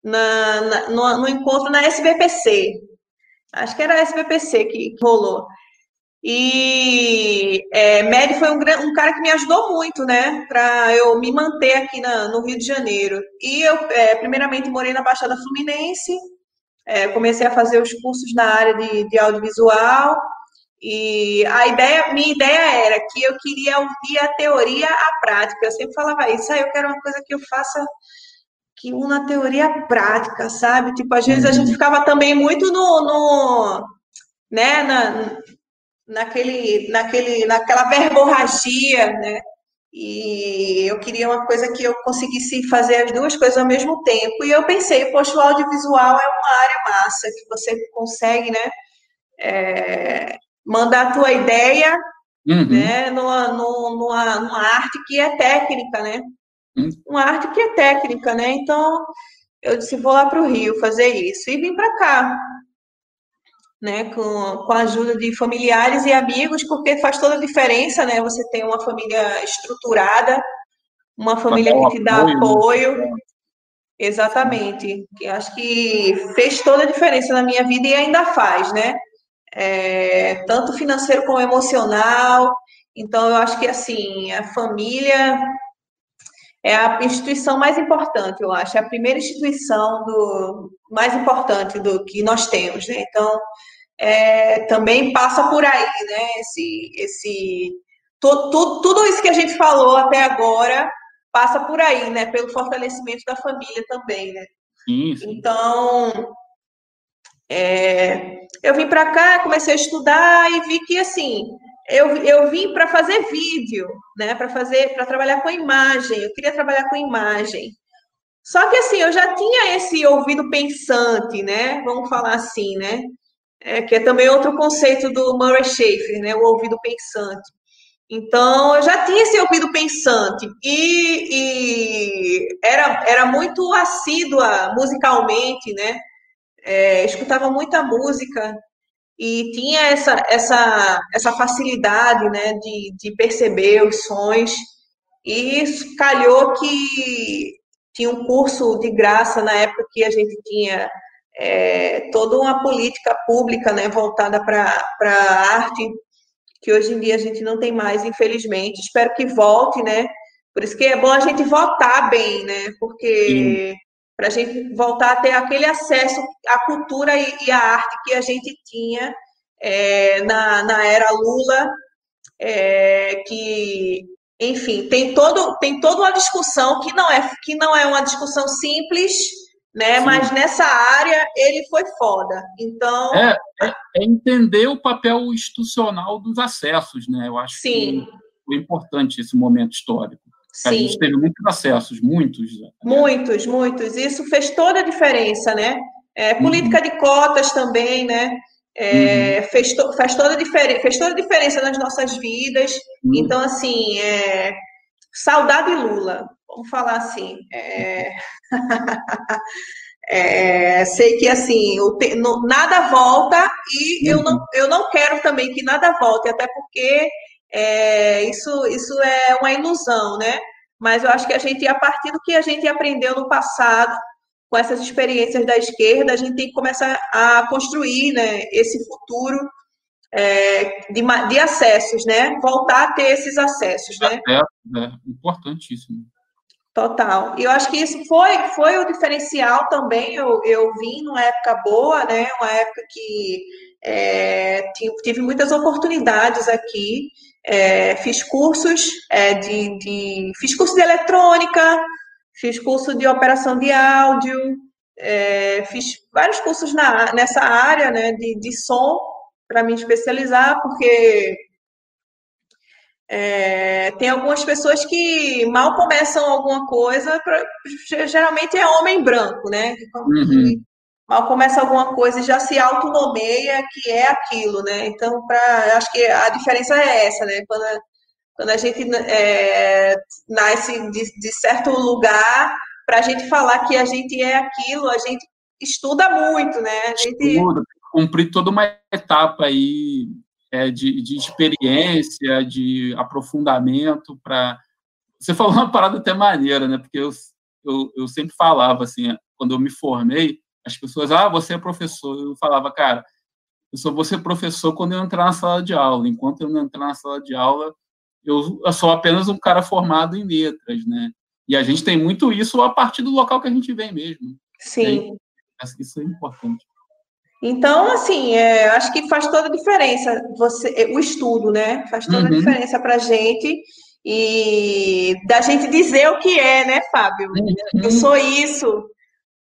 na, na no, no, encontro na SBPC. Acho que era a SBPC que rolou. E é, Mary foi um, um, cara que me ajudou muito, né, para eu me manter aqui na, no Rio de Janeiro. E eu, é, primeiramente, morei na Baixada Fluminense, é, comecei a fazer os cursos na área de, de audiovisual e a ideia, minha ideia era que eu queria unir a teoria à prática. Eu sempre falava isso, aí eu quero uma coisa que eu faça que una teoria prática, sabe? Tipo, às vezes a gente uhum. ficava também muito no, no né, na, naquele, naquele, naquela verborragia, né? E eu queria uma coisa que eu conseguisse fazer as duas coisas ao mesmo tempo. E eu pensei, poxa, o audiovisual é uma área massa, que você consegue, né? É, mandar a tua ideia uhum. né, numa, numa, numa, arte que é técnica, né? Uhum. Uma arte que é técnica, né? Então, eu disse, vou lá para o Rio fazer isso. E vim para cá né, com, com a ajuda de familiares e amigos, porque faz toda a diferença, né? Você tem uma família estruturada, uma família que te dá apoio. Né? Exatamente. Que acho que fez toda a diferença na minha vida e ainda faz, né? é, tanto financeiro como emocional. Então, eu acho que, assim, a família é a instituição mais importante, eu acho, é a primeira instituição do, mais importante do que nós temos, né? Então, é, também passa por aí, né? Esse, esse, to, to, tudo isso que a gente falou até agora passa por aí, né? Pelo fortalecimento da família também, né? Então, é, eu vim para cá, comecei a estudar e vi que assim eu, eu vim para fazer vídeo, né? Para fazer, para trabalhar com imagem. Eu queria trabalhar com imagem. Só que assim, eu já tinha esse ouvido pensante, né? Vamos falar assim, né? É, que é também outro conceito do Murray Schafer, né? O ouvido pensante. Então, eu já tinha esse ouvido pensante e, e era, era muito assídua musicalmente, né? É, escutava muita música e tinha essa, essa, essa facilidade né, de, de perceber os sons. E calhou que tinha um curso de graça na época que a gente tinha é, toda uma política pública né, voltada para a arte, que hoje em dia a gente não tem mais, infelizmente. Espero que volte, né? Por isso que é bom a gente votar bem, né? Porque para a gente voltar a ter aquele acesso à cultura e, à arte que a gente tinha é, na, na era Lula, é, que, enfim, tem, todo, tem toda uma discussão que não é, que não é uma discussão simples, né? Sim. Mas nessa área ele foi foda. Então. É, é, é, entender o papel institucional dos acessos, né? Eu acho Sim. que foi importante esse momento histórico. Sim. A gente teve muitos acessos, muitos. Né? Muitos, muitos. Isso fez toda a diferença, né? É, política uhum. de cotas também, né? É, uhum. fez, to, faz toda a fez toda a diferença nas nossas vidas. Uhum. Então, assim, é, saudade Lula, vamos falar assim. É, é, sei que assim, te, no, nada volta e uhum. eu, não, eu não quero também que nada volte, até porque é, isso, isso é uma ilusão, né? Mas eu acho que a gente, a partir do que a gente aprendeu no passado, com essas experiências da esquerda, a gente tem que começar a construir né, esse futuro é, de, de, acessos, né? Voltar a ter esses acessos, né? É, importantíssimo. Total. E eu acho que isso foi, foi o diferencial também. Eu, eu vim numa época boa, né? Uma época que é, tive muitas oportunidades aqui. É, fiz cursos é, de, de, fiz curso de eletrônica, fiz curso de operação de áudio, é, fiz vários cursos na, nessa área né, de, de som para me especializar, porque é, tem algumas pessoas que mal começam alguma coisa, pra, geralmente é homem branco, né? Uhum. Mal começa alguma coisa e já se autonomeia que é aquilo, né? Então, pra, acho que a diferença é essa, né? Quando quando a gente é, nasce de, de certo lugar, para a gente falar que a gente é aquilo, a gente estuda muito, né? A gente... Estuda, cumprir toda uma etapa aí é, de, de experiência, de aprofundamento para. Você falou uma parada até maneira, né? Porque eu, eu, eu sempre falava assim, quando eu me formei, as pessoas, ah, você é professor. Eu falava, cara, eu só vou ser professor quando eu entrar na sala de aula. Enquanto eu não entrar na sala de aula, eu, eu sou apenas um cara formado em letras, né? E a gente tem muito isso a partir do local que a gente vem mesmo. Sim. Acho que isso é importante. Então, assim, é, acho que faz toda a diferença você, é, o estudo, né? Faz toda uhum. a diferença para a gente e da gente dizer o que é, né, Fábio? Uhum. Eu sou isso.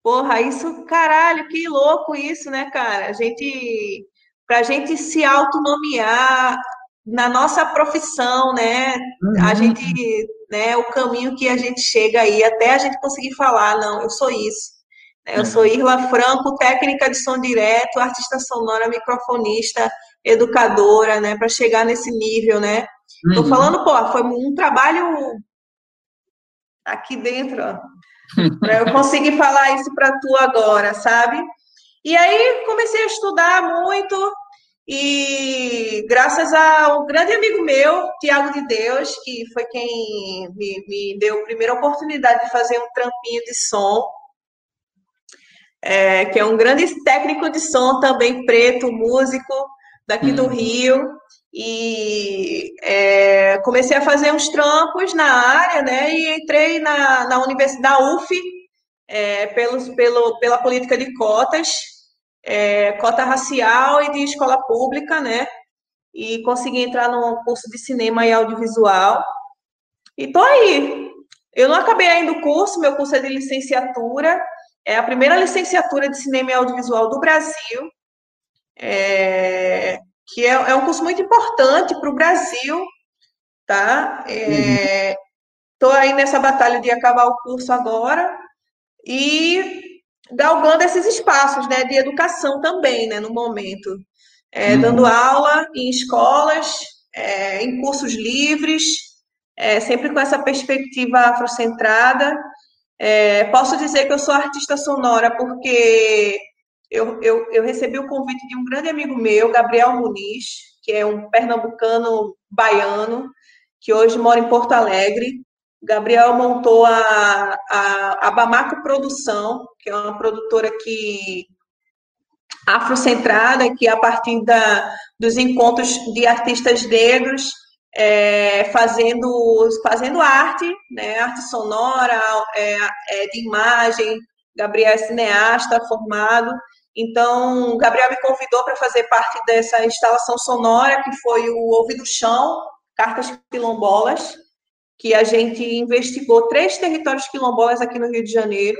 Porra, isso, caralho, que louco isso, né, cara? A gente, para a gente se autonomear, na nossa profissão, né? Uhum. A gente, né? O caminho que a gente chega aí até a gente conseguir falar, não, eu sou isso. Né? Eu sou uhum. Irla Franco, técnica de som direto, artista sonora, microfonista, educadora, né? Para chegar nesse nível, né? Uhum. Tô falando, pô, foi um trabalho aqui dentro, ó, para eu conseguir falar isso para tu agora, sabe? E aí comecei a estudar muito, e graças a um grande amigo meu, Tiago de Deus, que foi quem me, me, deu a primeira oportunidade de fazer um trampinho de som, é, que é um grande técnico de som também, preto, músico, daqui do Rio, e é, comecei a fazer uns trampos na área, né? E entrei na, na universidade da UF é, pelos, pelo, pela política de cotas, é, cota racial e de escola pública, né? E consegui entrar no curso de cinema e audiovisual. E tô aí. Eu não acabei ainda o curso, meu curso é de licenciatura, é a primeira licenciatura de cinema e audiovisual do Brasil. É, que é, é um curso muito importante para o Brasil, tá? Estou é, uhum. aí nessa batalha de acabar o curso agora e galgando esses espaços, né, de educação também, né, no momento, é, uhum. dando aula em escolas, é, em cursos livres, é, sempre com essa perspectiva afrocentrada. É, posso dizer que eu sou artista sonora porque eu, eu, eu recebi o convite de um grande amigo meu, Gabriel Muniz, que é um pernambucano baiano, que hoje mora em Porto Alegre. Gabriel montou a, a, a Bamaco Produção, que é uma produtora que afrocentrada, que a partir da, dos encontros de artistas negros, é, fazendo, fazendo arte, né, arte sonora, é, é, de imagem. Gabriel é cineasta formado, então, Gabriel me convidou para fazer parte dessa instalação sonora, que foi o Ouvido Chão, Cartas Quilombolas, que a gente investigou três territórios quilombolas aqui no Rio de Janeiro,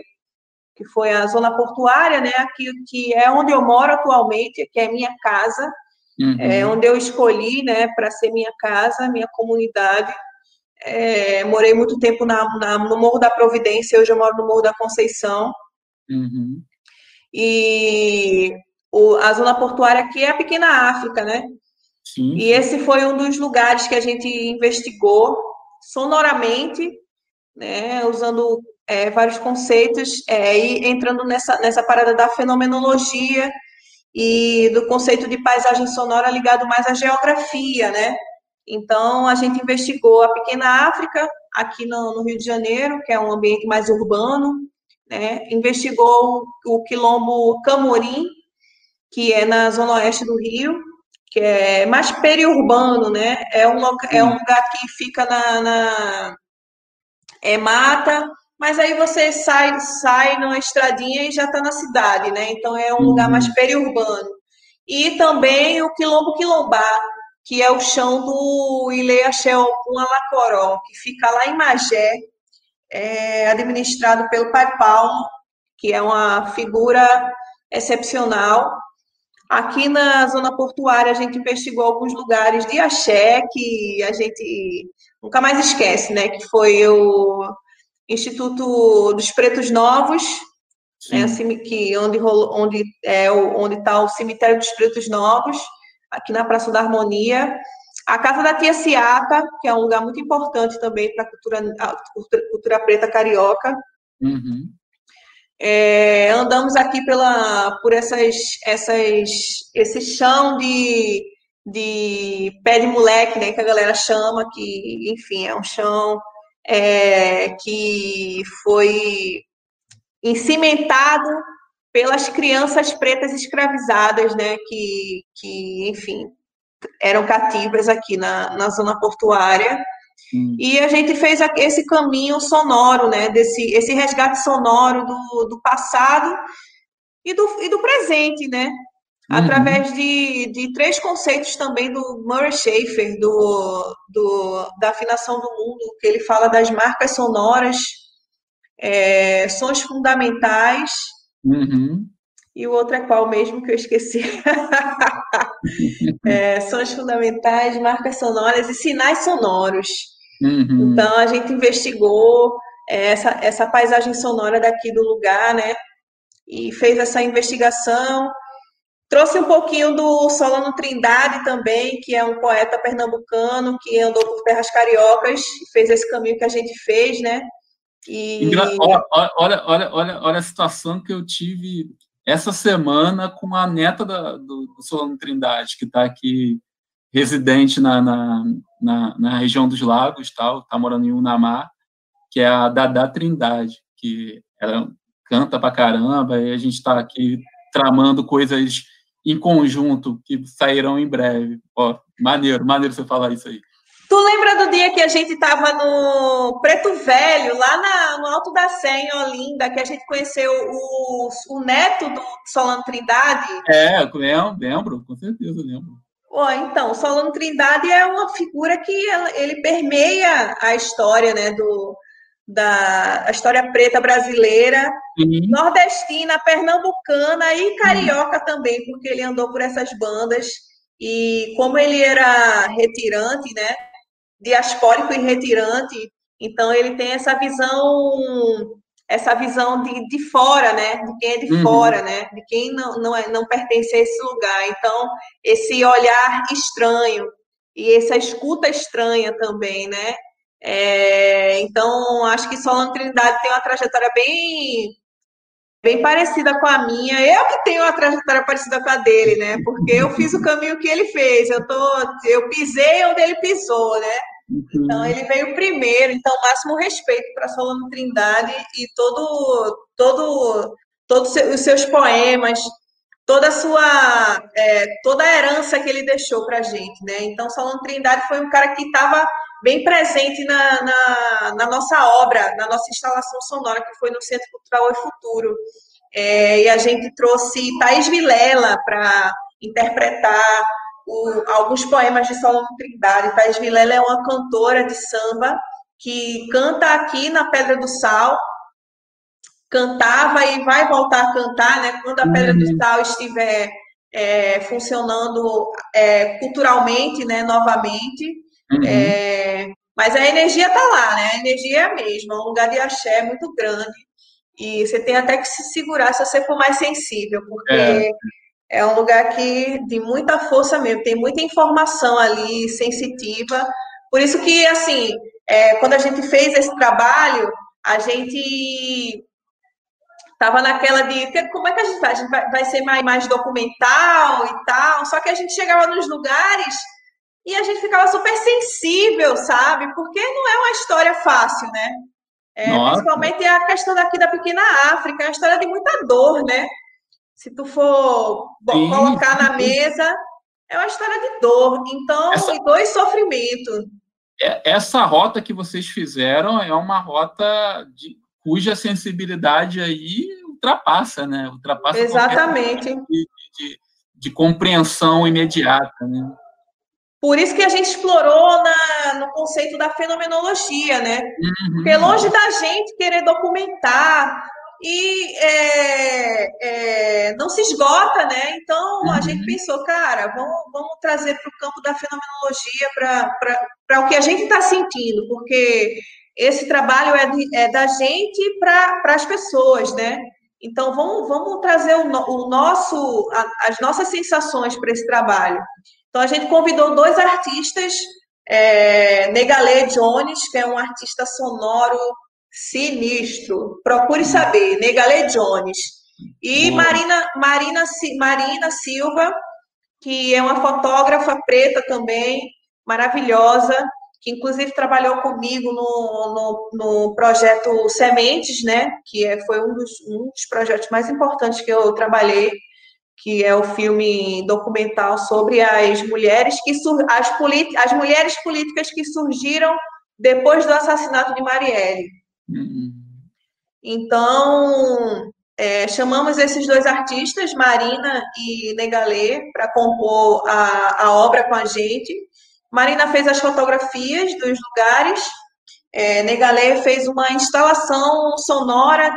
que foi a zona portuária, né, aqui que é onde eu moro atualmente, que é minha casa, uhum. é onde eu escolhi, né, para ser minha casa, minha comunidade. É, morei muito tempo na, na, no Morro da Providência, hoje eu moro no Morro da Conceição. Uhum. E o, a zona portuária aqui é a pequena África, né? Sim. E esse foi um dos lugares que a gente investigou sonoramente, né, usando é, vários conceitos é, e entrando nessa, nessa parada da fenomenologia e do conceito de paisagem sonora ligado mais à geografia, né? Então, a gente investigou a pequena África, aqui no, no Rio de Janeiro, que é um ambiente mais urbano, né, investigou o quilombo Camorim, que é na zona oeste do Rio, que é mais periurbano, né? É um, é um lugar que fica na, na é mata, mas aí você sai sai numa estradinha e já está na cidade, né? Então é um lugar mais uhum. periurbano. E também o quilombo quilombá, que é o chão do Ileia Xel Alacoró, que fica lá em Magé, é administrado pelo Pai Paulo, que é uma figura excepcional. Aqui na zona portuária, a gente investigou alguns lugares de axé que a gente nunca mais esquece, né? Que foi o Instituto dos Pretos Novos, né, que onde onde é onde está o cemitério dos Pretos Novos, aqui na Praça da Harmonia. A Casa da Tia Ciata, que é um lugar muito importante também para a cultura, cultura, preta carioca. Uhum. É, andamos aqui pela, por essas, essas, esse chão de, de pé de moleque, né, que a galera chama, que, enfim, é um chão é, que foi encimentado pelas crianças pretas escravizadas, né, que, que enfim, eram cativas aqui na, na zona portuária. Hum. E a gente fez esse caminho sonoro, né? Desse, esse resgate sonoro do, do passado e do, e do presente, né? Uhum. Através de, de três conceitos também do Murray Schafer, do, do, da afinação do mundo, que ele fala das marcas sonoras, é, sons fundamentais, uhum. E o outro é qual mesmo que eu esqueci? é, sons fundamentais, marcas sonoras e sinais sonoros. Uhum. Então a gente investigou essa, essa paisagem sonora daqui do lugar, né? E fez essa investigação. Trouxe um pouquinho do Solano Trindade também, que é um poeta pernambucano que andou por terras cariocas e fez esse caminho que a gente fez, né? E... Olha, olha, olha, olha a situação que eu tive essa semana com a neta da, do, do Solano Trindade, que está aqui residente na, na, na, na, região dos lagos, tal, está morando em Unamar, que é a Dada Trindade, que ela canta pra caramba, e a gente está aqui tramando coisas em conjunto que sairão em breve. Ó, maneiro, maneiro você falar isso aí. Tu lembra do dia que a gente estava no Preto Velho, lá na, no Alto da Sé, em Olinda, que a gente conheceu o, o neto do Solano Trindade? É, lembro, lembro com certeza lembro. Oh, então, Solano Trindade é uma figura que ele permeia a história, né, do, da a história preta brasileira, nordestina, pernambucana e carioca também, porque ele andou por essas bandas e como ele era retirante, né, diaspórico e retirante, então ele tem essa visão essa visão de, de fora, né? De quem é de uhum. fora, né? De quem não, não, é, não pertence a esse lugar. Então, esse olhar estranho e essa escuta estranha também, né? É, então, acho que Solano Trindade tem uma trajetória bem bem parecida com a minha. Eu que tenho uma trajetória parecida com a dele, né? Porque eu fiz o caminho que ele fez. Eu tô, eu pisei onde ele pisou, né? Então ele veio primeiro. Então máximo respeito para Solano Trindade e todo, todo, todos os seus poemas, toda a sua, é, toda a herança que ele deixou para a gente, né? Então Solano Trindade foi um cara que estava bem presente na, na, na, nossa obra, na nossa instalação sonora, que foi no Centro Cultural e Futuro. É, e a gente trouxe Thais Vilela para interpretar o, alguns poemas de Solano Trindade. Thais Vilela é uma cantora de samba que canta aqui na Pedra do Sal, cantava e vai voltar a cantar, né? Quando a Pedra do uhum. Sal estiver é, funcionando é, culturalmente, né? Novamente. Uhum. É, mas a energia está lá, né? A energia é a mesma, um lugar de axé muito grande. E você tem até que se segurar se você for mais sensível, porque é, um lugar que de muita força mesmo, tem muita informação ali sensitiva. Por isso que, assim, é, quando a gente fez esse trabalho, a gente estava naquela de como é que a gente vai? A gente vai, vai ser mais, mais documental e tal. Só que a gente chegava nos lugares e a gente ficava super sensível, sabe? Porque não é uma história fácil, né? É, principalmente a questão daqui da pequena África, é uma história de muita dor, né? Se tu for bom, colocar na mesa, é uma história de dor, então, essa, e dois sofrimentos. É, essa rota que vocês fizeram é uma rota de, cuja sensibilidade aí ultrapassa, né? Ultrapassa Exatamente. De, de, de compreensão imediata, né? Por isso que a gente explorou na, no conceito da fenomenologia, né? Uhum. Porque longe da gente querer documentar e é, é, não se esgota, né? Então uhum. a gente pensou, cara, vamos, vamos trazer para o campo da fenomenologia para o que a gente está sentindo, porque esse trabalho é, de, é da gente para as pessoas, né? Então vamos, vamos trazer o, o nosso, a, as nossas sensações para esse trabalho. Então, a gente convidou dois artistas, é, Negalé Jones, que é um artista sonoro sinistro. Procure saber, Negalé Jones. E Marina, Marina, Marina Silva, que é uma fotógrafa preta também, maravilhosa, que inclusive trabalhou comigo no, no, no projeto Sementes, né? Que é, foi um dos, um dos projetos mais importantes que eu trabalhei que é o filme documental sobre as mulheres que as, as mulheres políticas que surgiram depois do assassinato de Marielle. Então, é, chamamos esses dois artistas, Marina e Negalê, para compor a, a obra com a gente. Marina fez as fotografias dos lugares é, Negalé fez uma instalação sonora,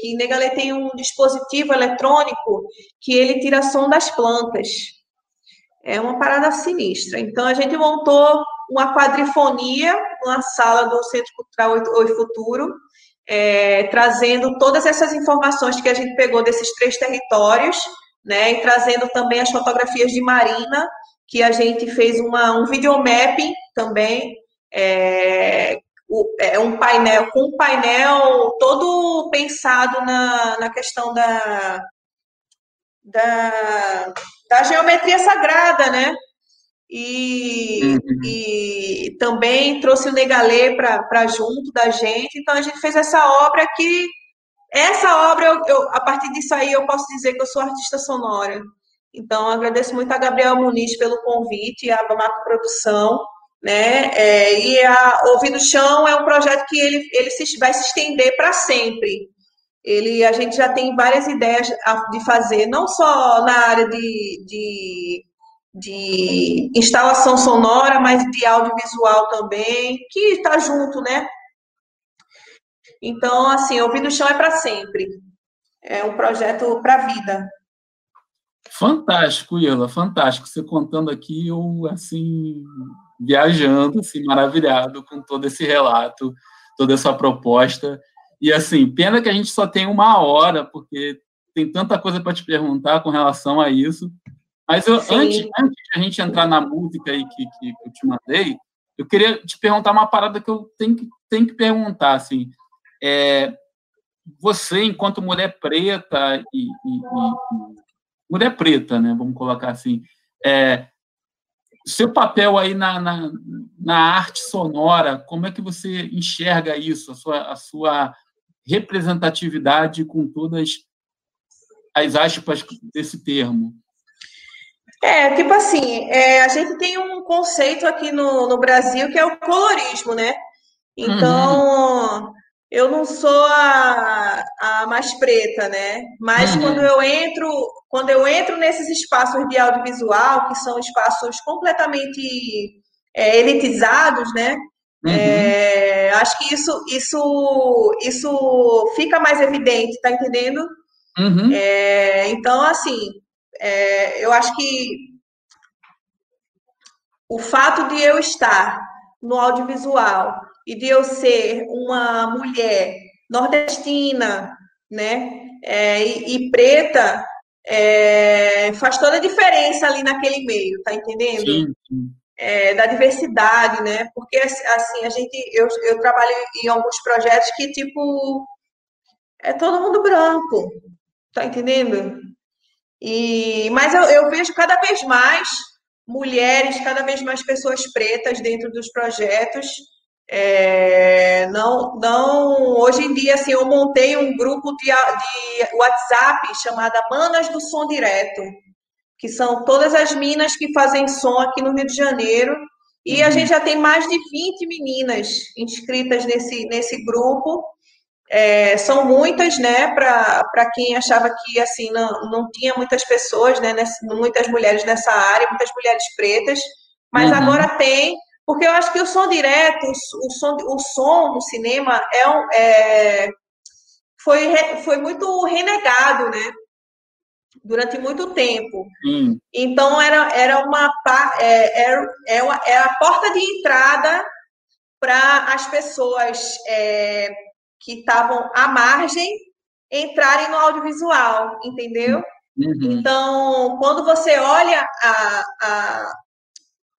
que Negalé tem um dispositivo eletrônico que ele tira som das plantas. É uma parada sinistra. Então, a gente montou uma quadrifonia na sala do Centro Cultural Oi Futuro, é, trazendo todas essas informações que a gente pegou desses três territórios, né, e trazendo também as fotografias de Marina, que a gente fez uma, um videomapping também, é, é um painel com um painel todo pensado na, na questão da, da, da geometria sagrada, né? E, uhum. e também trouxe o Negalê para junto da gente. Então a gente fez essa obra que essa obra, eu, eu, a partir disso aí, eu posso dizer que eu sou artista sonora. Então, agradeço muito a Gabriel Muniz pelo convite, a Bamaco Produção, né? É, e a Ouvido Chão é um projeto que ele, ele se, vai se estender para sempre. Ele, a gente já tem várias ideias de fazer, não só na área de, de, de instalação sonora, mas de audiovisual também, que está junto, né? Então, assim, Ouvido Chão é para sempre. É um projeto para a vida. Fantástico, Ila, fantástico. Você contando aqui, eu, assim, viajando, assim, maravilhado com todo esse relato, toda essa proposta. E, assim, pena que a gente só tem uma hora, porque tem tanta coisa para te perguntar com relação a isso. Mas eu, antes, antes de a gente entrar na música aí que, que eu te mandei, eu queria te perguntar uma parada que eu tenho que, tenho que perguntar, assim. É, você, enquanto mulher preta e, e, e, mulher preta, né? Vamos colocar assim, é, seu papel aí na, na, na, arte sonora, como é que você enxerga isso, a sua, a sua representatividade com todas as aspas desse termo? É, tipo assim, é, a gente tem um conceito aqui no, no Brasil que é o colorismo, né? Então, uhum eu não sou a, a mais preta, né? Mas uhum. quando eu entro, quando eu entro nesses espaços de audiovisual, que são espaços completamente é, elitizados, né? Uhum. É, acho que isso, isso, isso fica mais evidente, tá entendendo? Uhum. É, então, assim, é, eu acho que o fato de eu estar no audiovisual e de eu ser uma mulher nordestina, né, é, e, e, preta, é, faz toda a diferença ali naquele meio, tá entendendo? Sim, sim. É, da diversidade, né? Porque assim a gente, eu, eu trabalho em alguns projetos que tipo é todo mundo branco, tá entendendo? E mas eu, eu vejo cada vez mais mulheres, cada vez mais pessoas pretas dentro dos projetos é, não, não, hoje em dia, assim, eu montei um grupo de, de WhatsApp chamado Manas do Som Direto, que são todas as minas que fazem som aqui no Rio de Janeiro. E uhum. a gente já tem mais de 20 meninas inscritas nesse, nesse grupo. É, são muitas, né, para quem achava que assim não, não tinha muitas pessoas, né, nessa, muitas mulheres nessa área, muitas mulheres pretas, mas uhum. agora tem porque eu acho que o som direto, o som, o som no cinema é, um, é foi, foi muito renegado, né? Durante muito tempo. Hum. Então, era, era uma é, era, é uma, é a porta de entrada para as pessoas é, que estavam à margem entrarem no audiovisual, entendeu? Uhum. Então, quando você olha a, a,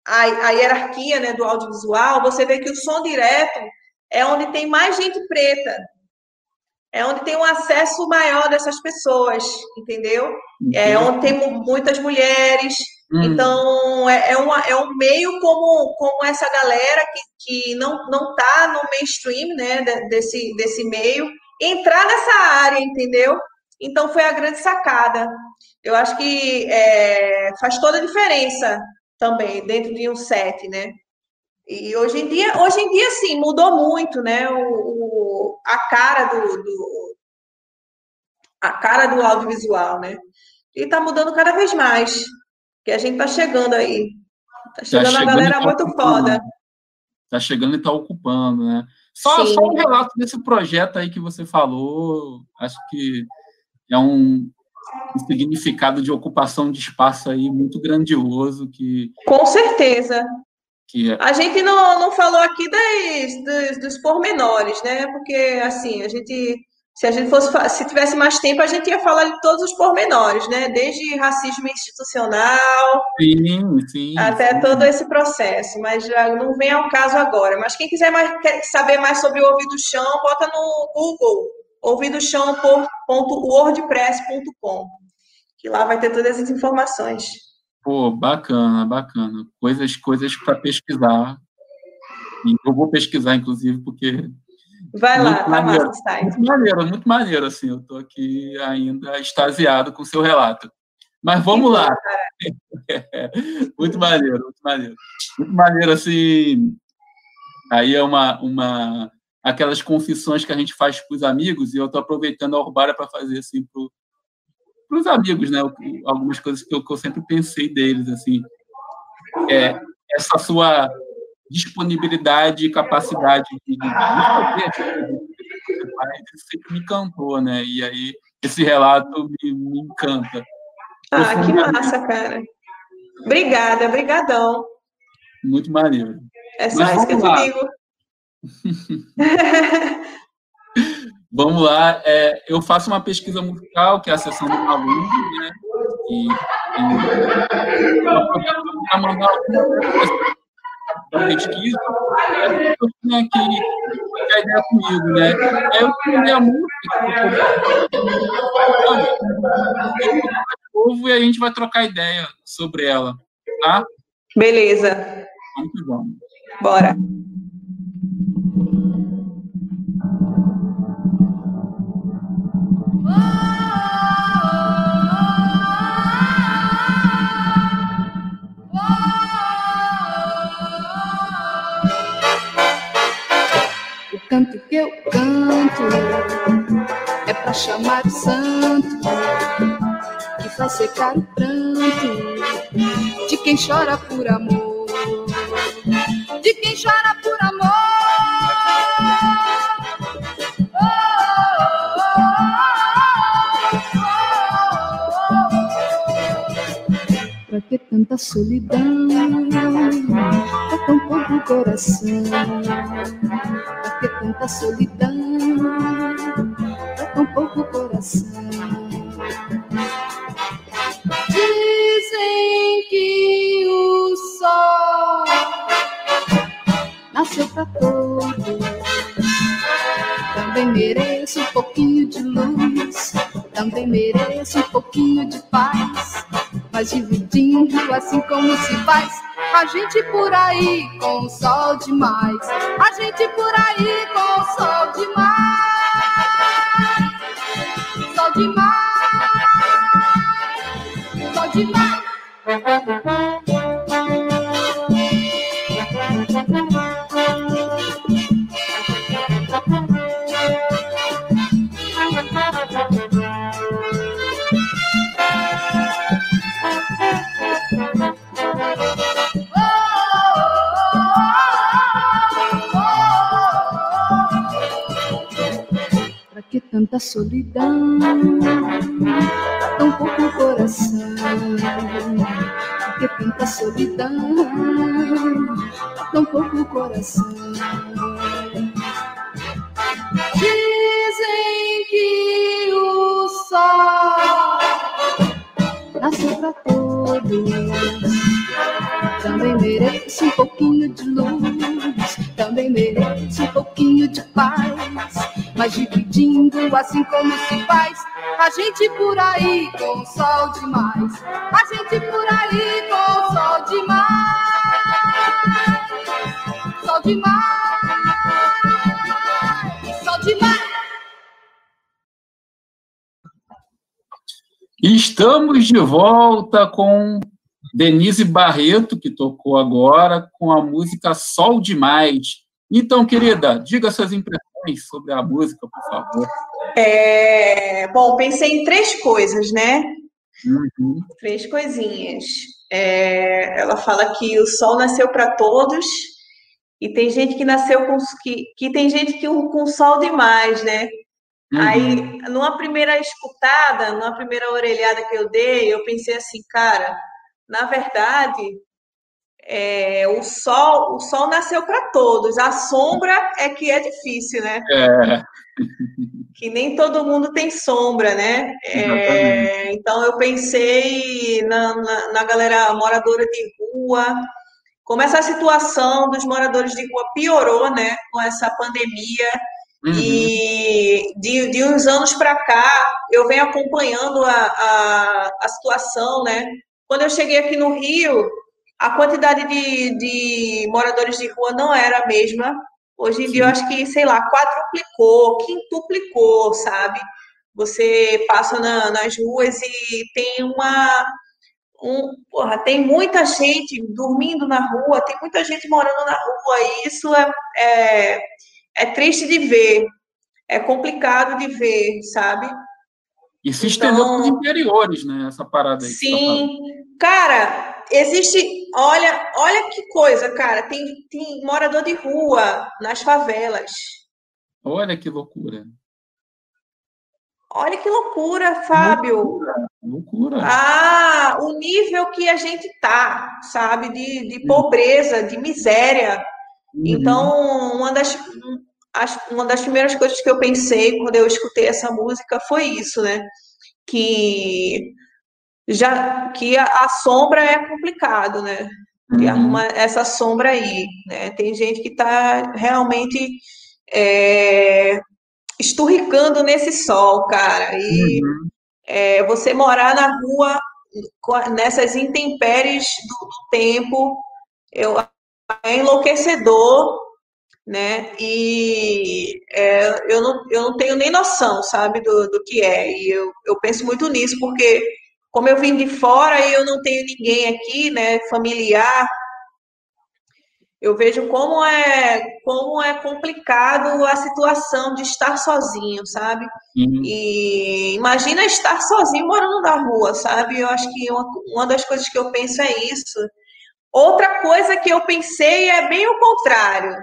a, a hierarquia né, do audiovisual, você vê que o som direto é onde tem mais gente preta, é onde tem um acesso maior dessas pessoas, entendeu? É onde tem muitas mulheres. Uhum. Então, é, é, uma, é um meio como, como essa galera que, que não, não tá no mainstream, né, desse, desse meio, entrar nessa área, entendeu? Então, foi a grande sacada. Eu acho que é, faz toda a diferença também dentro de um set, né? E hoje em dia, hoje em dia sim, mudou muito, né? O, o a cara do, do, a cara do audiovisual, né? E está mudando cada vez mais, que a gente está chegando aí. Está chegando, tá chegando a galera tá muito foda. Está chegando e está ocupando, né? Só, só um relato desse projeto aí que você falou, acho que é um, um significado de ocupação de espaço aí muito grandioso que com certeza que é... a gente não, não falou aqui das, dos, dos pormenores né porque assim a gente se a gente fosse se tivesse mais tempo a gente ia falar de todos os pormenores né desde racismo institucional sim, sim, até sim. todo esse processo mas já não vem ao caso agora mas quem quiser mais quer saber mais sobre o ouvido chão bota no Google ouvidochão.wordpress.com, que lá vai ter todas as informações. Pô, bacana, bacana. Coisas, coisas para pesquisar. Eu vou pesquisar, inclusive, porque. Vai lá, tá maneiro, massa, Muito maneiro, muito maneiro, assim. Eu estou aqui ainda extasiado com o seu relato. Mas vamos lá. muito maneiro, muito maneiro. Muito maneiro, assim. Aí é uma, uma aquelas confissões que a gente faz para os amigos, e eu estou aproveitando a Urbara para fazer assim para os amigos, né? Algumas coisas que eu, que eu, sempre pensei deles, assim. É, essa sua disponibilidade e capacidade de, de, de fazer sempre me encantou, né? E aí esse relato me, me encanta. Ah, que massa, cara. Obrigada, brigadão. Muito maneiro. É só Mas isso que eu te digo. vamos lá. É, eu faço uma pesquisa musical, que é a sessão do aluno, né? E, e para pesquisa, eu tinha aqui a ideia comigo, né? Aí eu criei a música, povo e a gente vai trocar ideia sobre ela, tá? Beleza. Que vamos. Bora. Canto que eu canto é para chamar o santo que faz secar o pranto de quem chora por amor, de quem chora por amor. Pra que tanta solidão? Pra tão pouco coração. Que tanta solidão? Pra tão pouco coração. Dizem que o sol nasceu pra todos. Também mereço um pouquinho de luz. Também mereço um pouquinho de paz mas dividindo assim como se faz. A gente por aí com sol demais. A gente por aí com sol demais. Sol demais. Sol demais. Tanta solidão, tão pouco coração, porque tanta solidão, tão pouco coração. Dizem que o sol nasceu para todos, também merece um pouquinho de luz, também merece um pouquinho de paz mas dividindo assim como se faz. A gente por aí com sol demais, a gente por aí com sol demais, sol demais, sol demais. Estamos de volta com Denise Barreto, que tocou agora, com a música Sol Demais. Então, querida, diga suas impressões sobre a música, por favor. É, bom, pensei em três coisas, né? Uhum. Três coisinhas. É, ela fala que o sol nasceu para todos e tem gente que nasceu com que, que tem gente que com sol demais, né? Uhum. Aí, numa primeira escutada, numa primeira orelhada que eu dei, eu pensei assim, cara, na verdade, é, o sol, o sol nasceu para todos. A sombra é que é difícil, né? É. Que nem todo mundo tem sombra, né? É, então eu pensei na, na, na, galera moradora de rua, como essa situação dos moradores de rua piorou, né? Com essa pandemia. Uhum. E de, de uns anos para cá, eu venho acompanhando a, a, a situação, né? Quando eu cheguei aqui no Rio, a quantidade de, de moradores de rua não era a mesma. Hoje em Sim. dia, eu acho que, sei lá, quadruplicou, quintuplicou, sabe? Você passa na, nas ruas e tem uma. Um, porra, tem muita gente dormindo na rua, tem muita gente morando na rua, e isso é, é, é triste de ver, é complicado de ver, sabe? E se estendeu então, para os interiores, né? Essa parada aí. Tá sim. Tá cara, existe. Olha, olha que coisa, cara. Tem, tem morador de rua nas favelas. Olha que loucura. Olha que loucura, Fábio. Loucura. loucura. Ah, o nível que a gente tá, sabe? De, de pobreza, de miséria. Uhum. Então, uma das, uma das primeiras coisas que eu pensei quando eu escutei essa música foi isso, né? Que já que a, a sombra é complicado, né? Que uhum. arruma essa sombra aí, né? Tem gente que está realmente é, esturricando nesse sol, cara. E uhum. é, você morar na rua nessas intempéries do, do tempo, eu, é enlouquecedor, né? E é, eu, não, eu não tenho nem noção, sabe, do, do que é. E eu, eu penso muito nisso, porque como eu vim de fora e eu não tenho ninguém aqui, né, familiar, eu vejo como é como é complicado a situação de estar sozinho, sabe? Uhum. E imagina estar sozinho morando na rua, sabe? Eu acho que uma, uma das coisas que eu penso é isso. Outra coisa que eu pensei é bem o contrário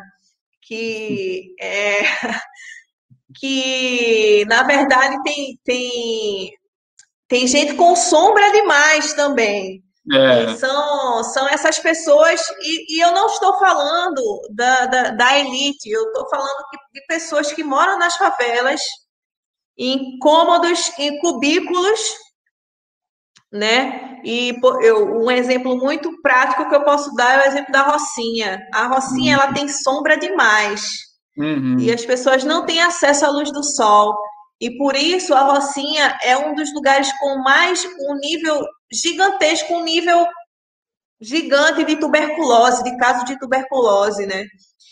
que é, que na verdade tem, tem, tem gente com sombra demais também. É. São, são essas pessoas, e, e, eu não estou falando da, da, da elite, eu estou falando de pessoas que moram nas favelas, em cômodos, em cubículos, né? E eu, um exemplo muito prático que eu posso dar é o exemplo da Rocinha. A Rocinha uhum. ela tem sombra demais uhum. e as pessoas não têm acesso à luz do sol. E por isso a Rocinha é um dos lugares com mais um nível gigantesco, um nível gigante de tuberculose, de casos de tuberculose, né?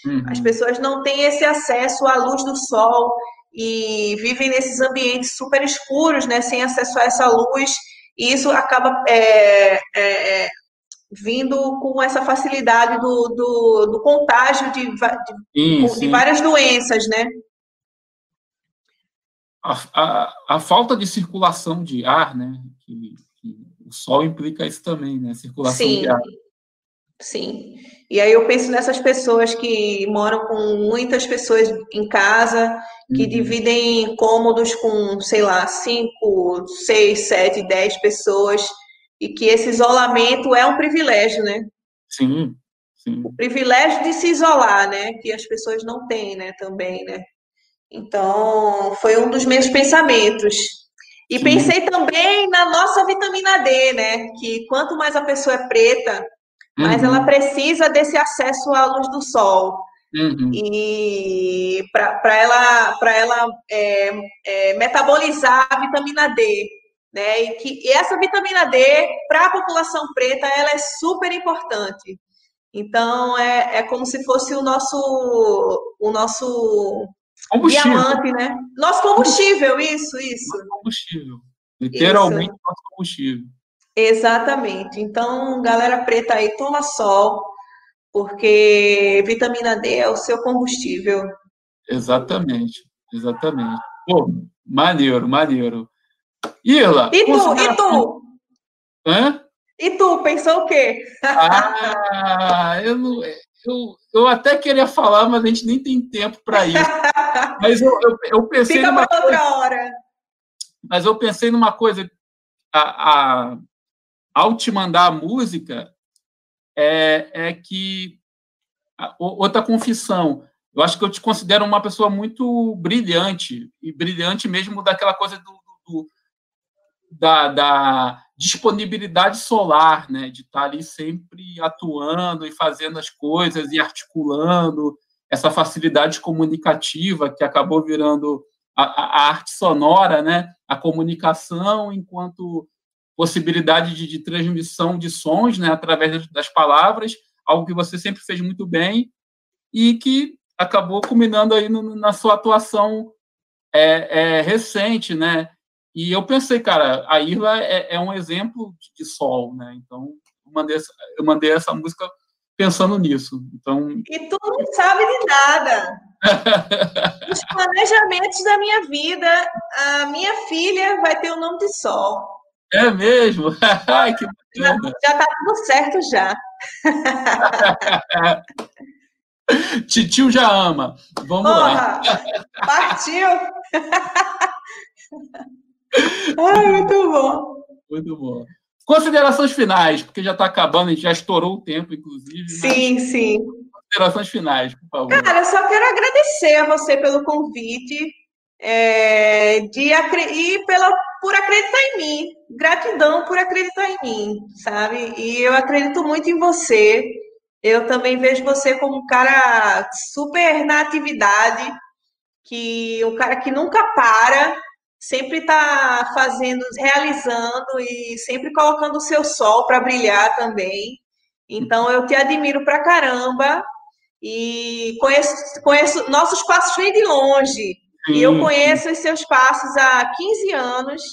Uhum. As pessoas não têm esse acesso à luz do sol e vivem nesses ambientes super escuros, né? Sem acesso a essa luz e isso acaba é, é, é, vindo com essa facilidade do, do, do contágio de, de, sim, de, várias doenças, né? A, a, a, falta de circulação de ar, né? Que, que o sol implica isso também, né? Circulação sim, de ar. Sim. E aí eu penso nessas pessoas que moram com muitas pessoas em casa que uhum. dividem cômodos com, sei lá, cinco, seis, sete, dez pessoas, e que esse isolamento é um privilégio, né? Sim, sim. O privilégio de se isolar, né? Que as pessoas não têm, né? Também, né? Então, foi um dos meus pensamentos. E sim. pensei também na nossa vitamina D, né? Que quanto mais a pessoa é preta, mais uhum. ela precisa desse acesso à luz do sol. Uhum. E para ela, pra ela é, é, metabolizar a vitamina D. Né? E que essa vitamina D, para a população preta, ela é super importante. Então, é, é como se fosse o nosso, o nosso diamante, né? Nosso combustível, isso, isso. Nosso combustível. Literalmente, isso. nosso combustível. Exatamente. Então, galera preta aí, toma sol porque vitamina D é o seu combustível. Exatamente, exatamente. Pô, maneiro, maneiro. Irla. E tu, e tu? Hã? E tu, pensou o quê? Ah, eu, não, eu, eu até queria falar, mas a gente nem tem tempo para isso. Mas eu, eu, eu pensei Fica numa outra coisa, hora. Mas eu pensei numa coisa. A, a, ao te mandar a música, é, é que outra confissão. Eu acho que eu te considero uma pessoa muito brilhante e brilhante mesmo daquela coisa do, do da, da, disponibilidade solar, né, de estar ali sempre atuando e fazendo as coisas e articulando essa facilidade comunicativa que acabou virando a, a arte sonora, né, a comunicação enquanto possibilidade de, de transmissão de sons né, através das palavras, algo que você sempre fez muito bem e que acabou culminando aí no, na sua atuação é, é, recente, né? E eu pensei, cara, a Irla é, é um exemplo de, sol, né? Então, eu mandei, eu mandei essa música pensando nisso. Então... E tu não sabe de nada. Os planejamentos da minha vida, a minha filha vai ter o nome de Sol. É mesmo? Ai, que já, já tá tudo certo já. Titio já ama. Vamos Porra, lá. Partiu! Ai, muito bom. Muito bom. Considerações finais, porque já está acabando, a gente já estourou o tempo, inclusive. Sim, sim. Considerações finais, por favor. Cara, eu só quero agradecer a você pelo convite é, de, e pela, por acreditar em mim. Gratidão por acreditar em mim, sabe? E eu acredito muito em você. Eu também vejo você como um cara super na atividade, que um cara que nunca para, sempre está fazendo, realizando e sempre colocando o seu sol para brilhar também. Então eu te admiro pra caramba e conheço, conheço nossos passos vêm de longe. Sim. E eu conheço os seus passos há 15 anos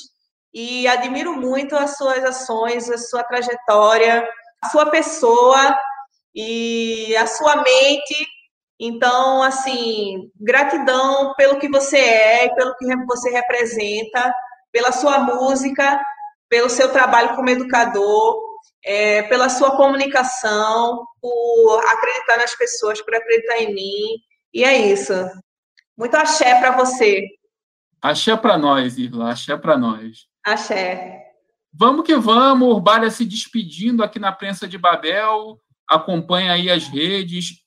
e admiro muito as suas ações, a sua trajetória, a sua pessoa e a sua mente. Então, assim, gratidão pelo que você é, pelo que você representa, pela sua música, pelo seu trabalho como educador, é, pela sua comunicação, por acreditar nas pessoas, por acreditar em mim. E é isso. Muito axé para você. Axé para nós, Irla, axé para nós. Axé. Vamos que vamos, Urbalha se despedindo aqui na Prensa de Babel. Acompanha aí as redes,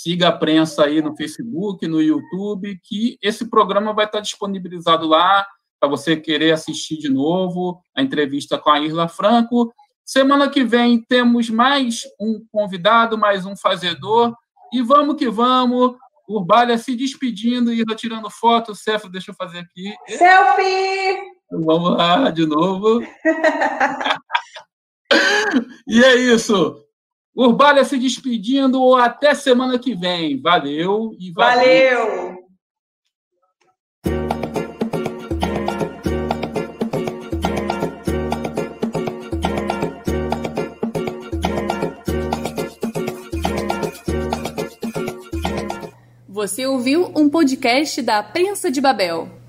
siga a prensa aí no Facebook, no YouTube, que esse programa vai estar disponibilizado lá para você querer assistir de novo a entrevista com a Irla Franco. Semana que vem temos mais um convidado, mais um fazedor. E vamos que vamos. Urbalha se despedindo e tirando foto. Cefo, deixa eu fazer aqui. Selfie! Vamos lá, de novo. e é isso. Urbalha se despedindo. Até semana que vem. Valeu e valeu. valeu. Você ouviu um podcast da Prensa de Babel.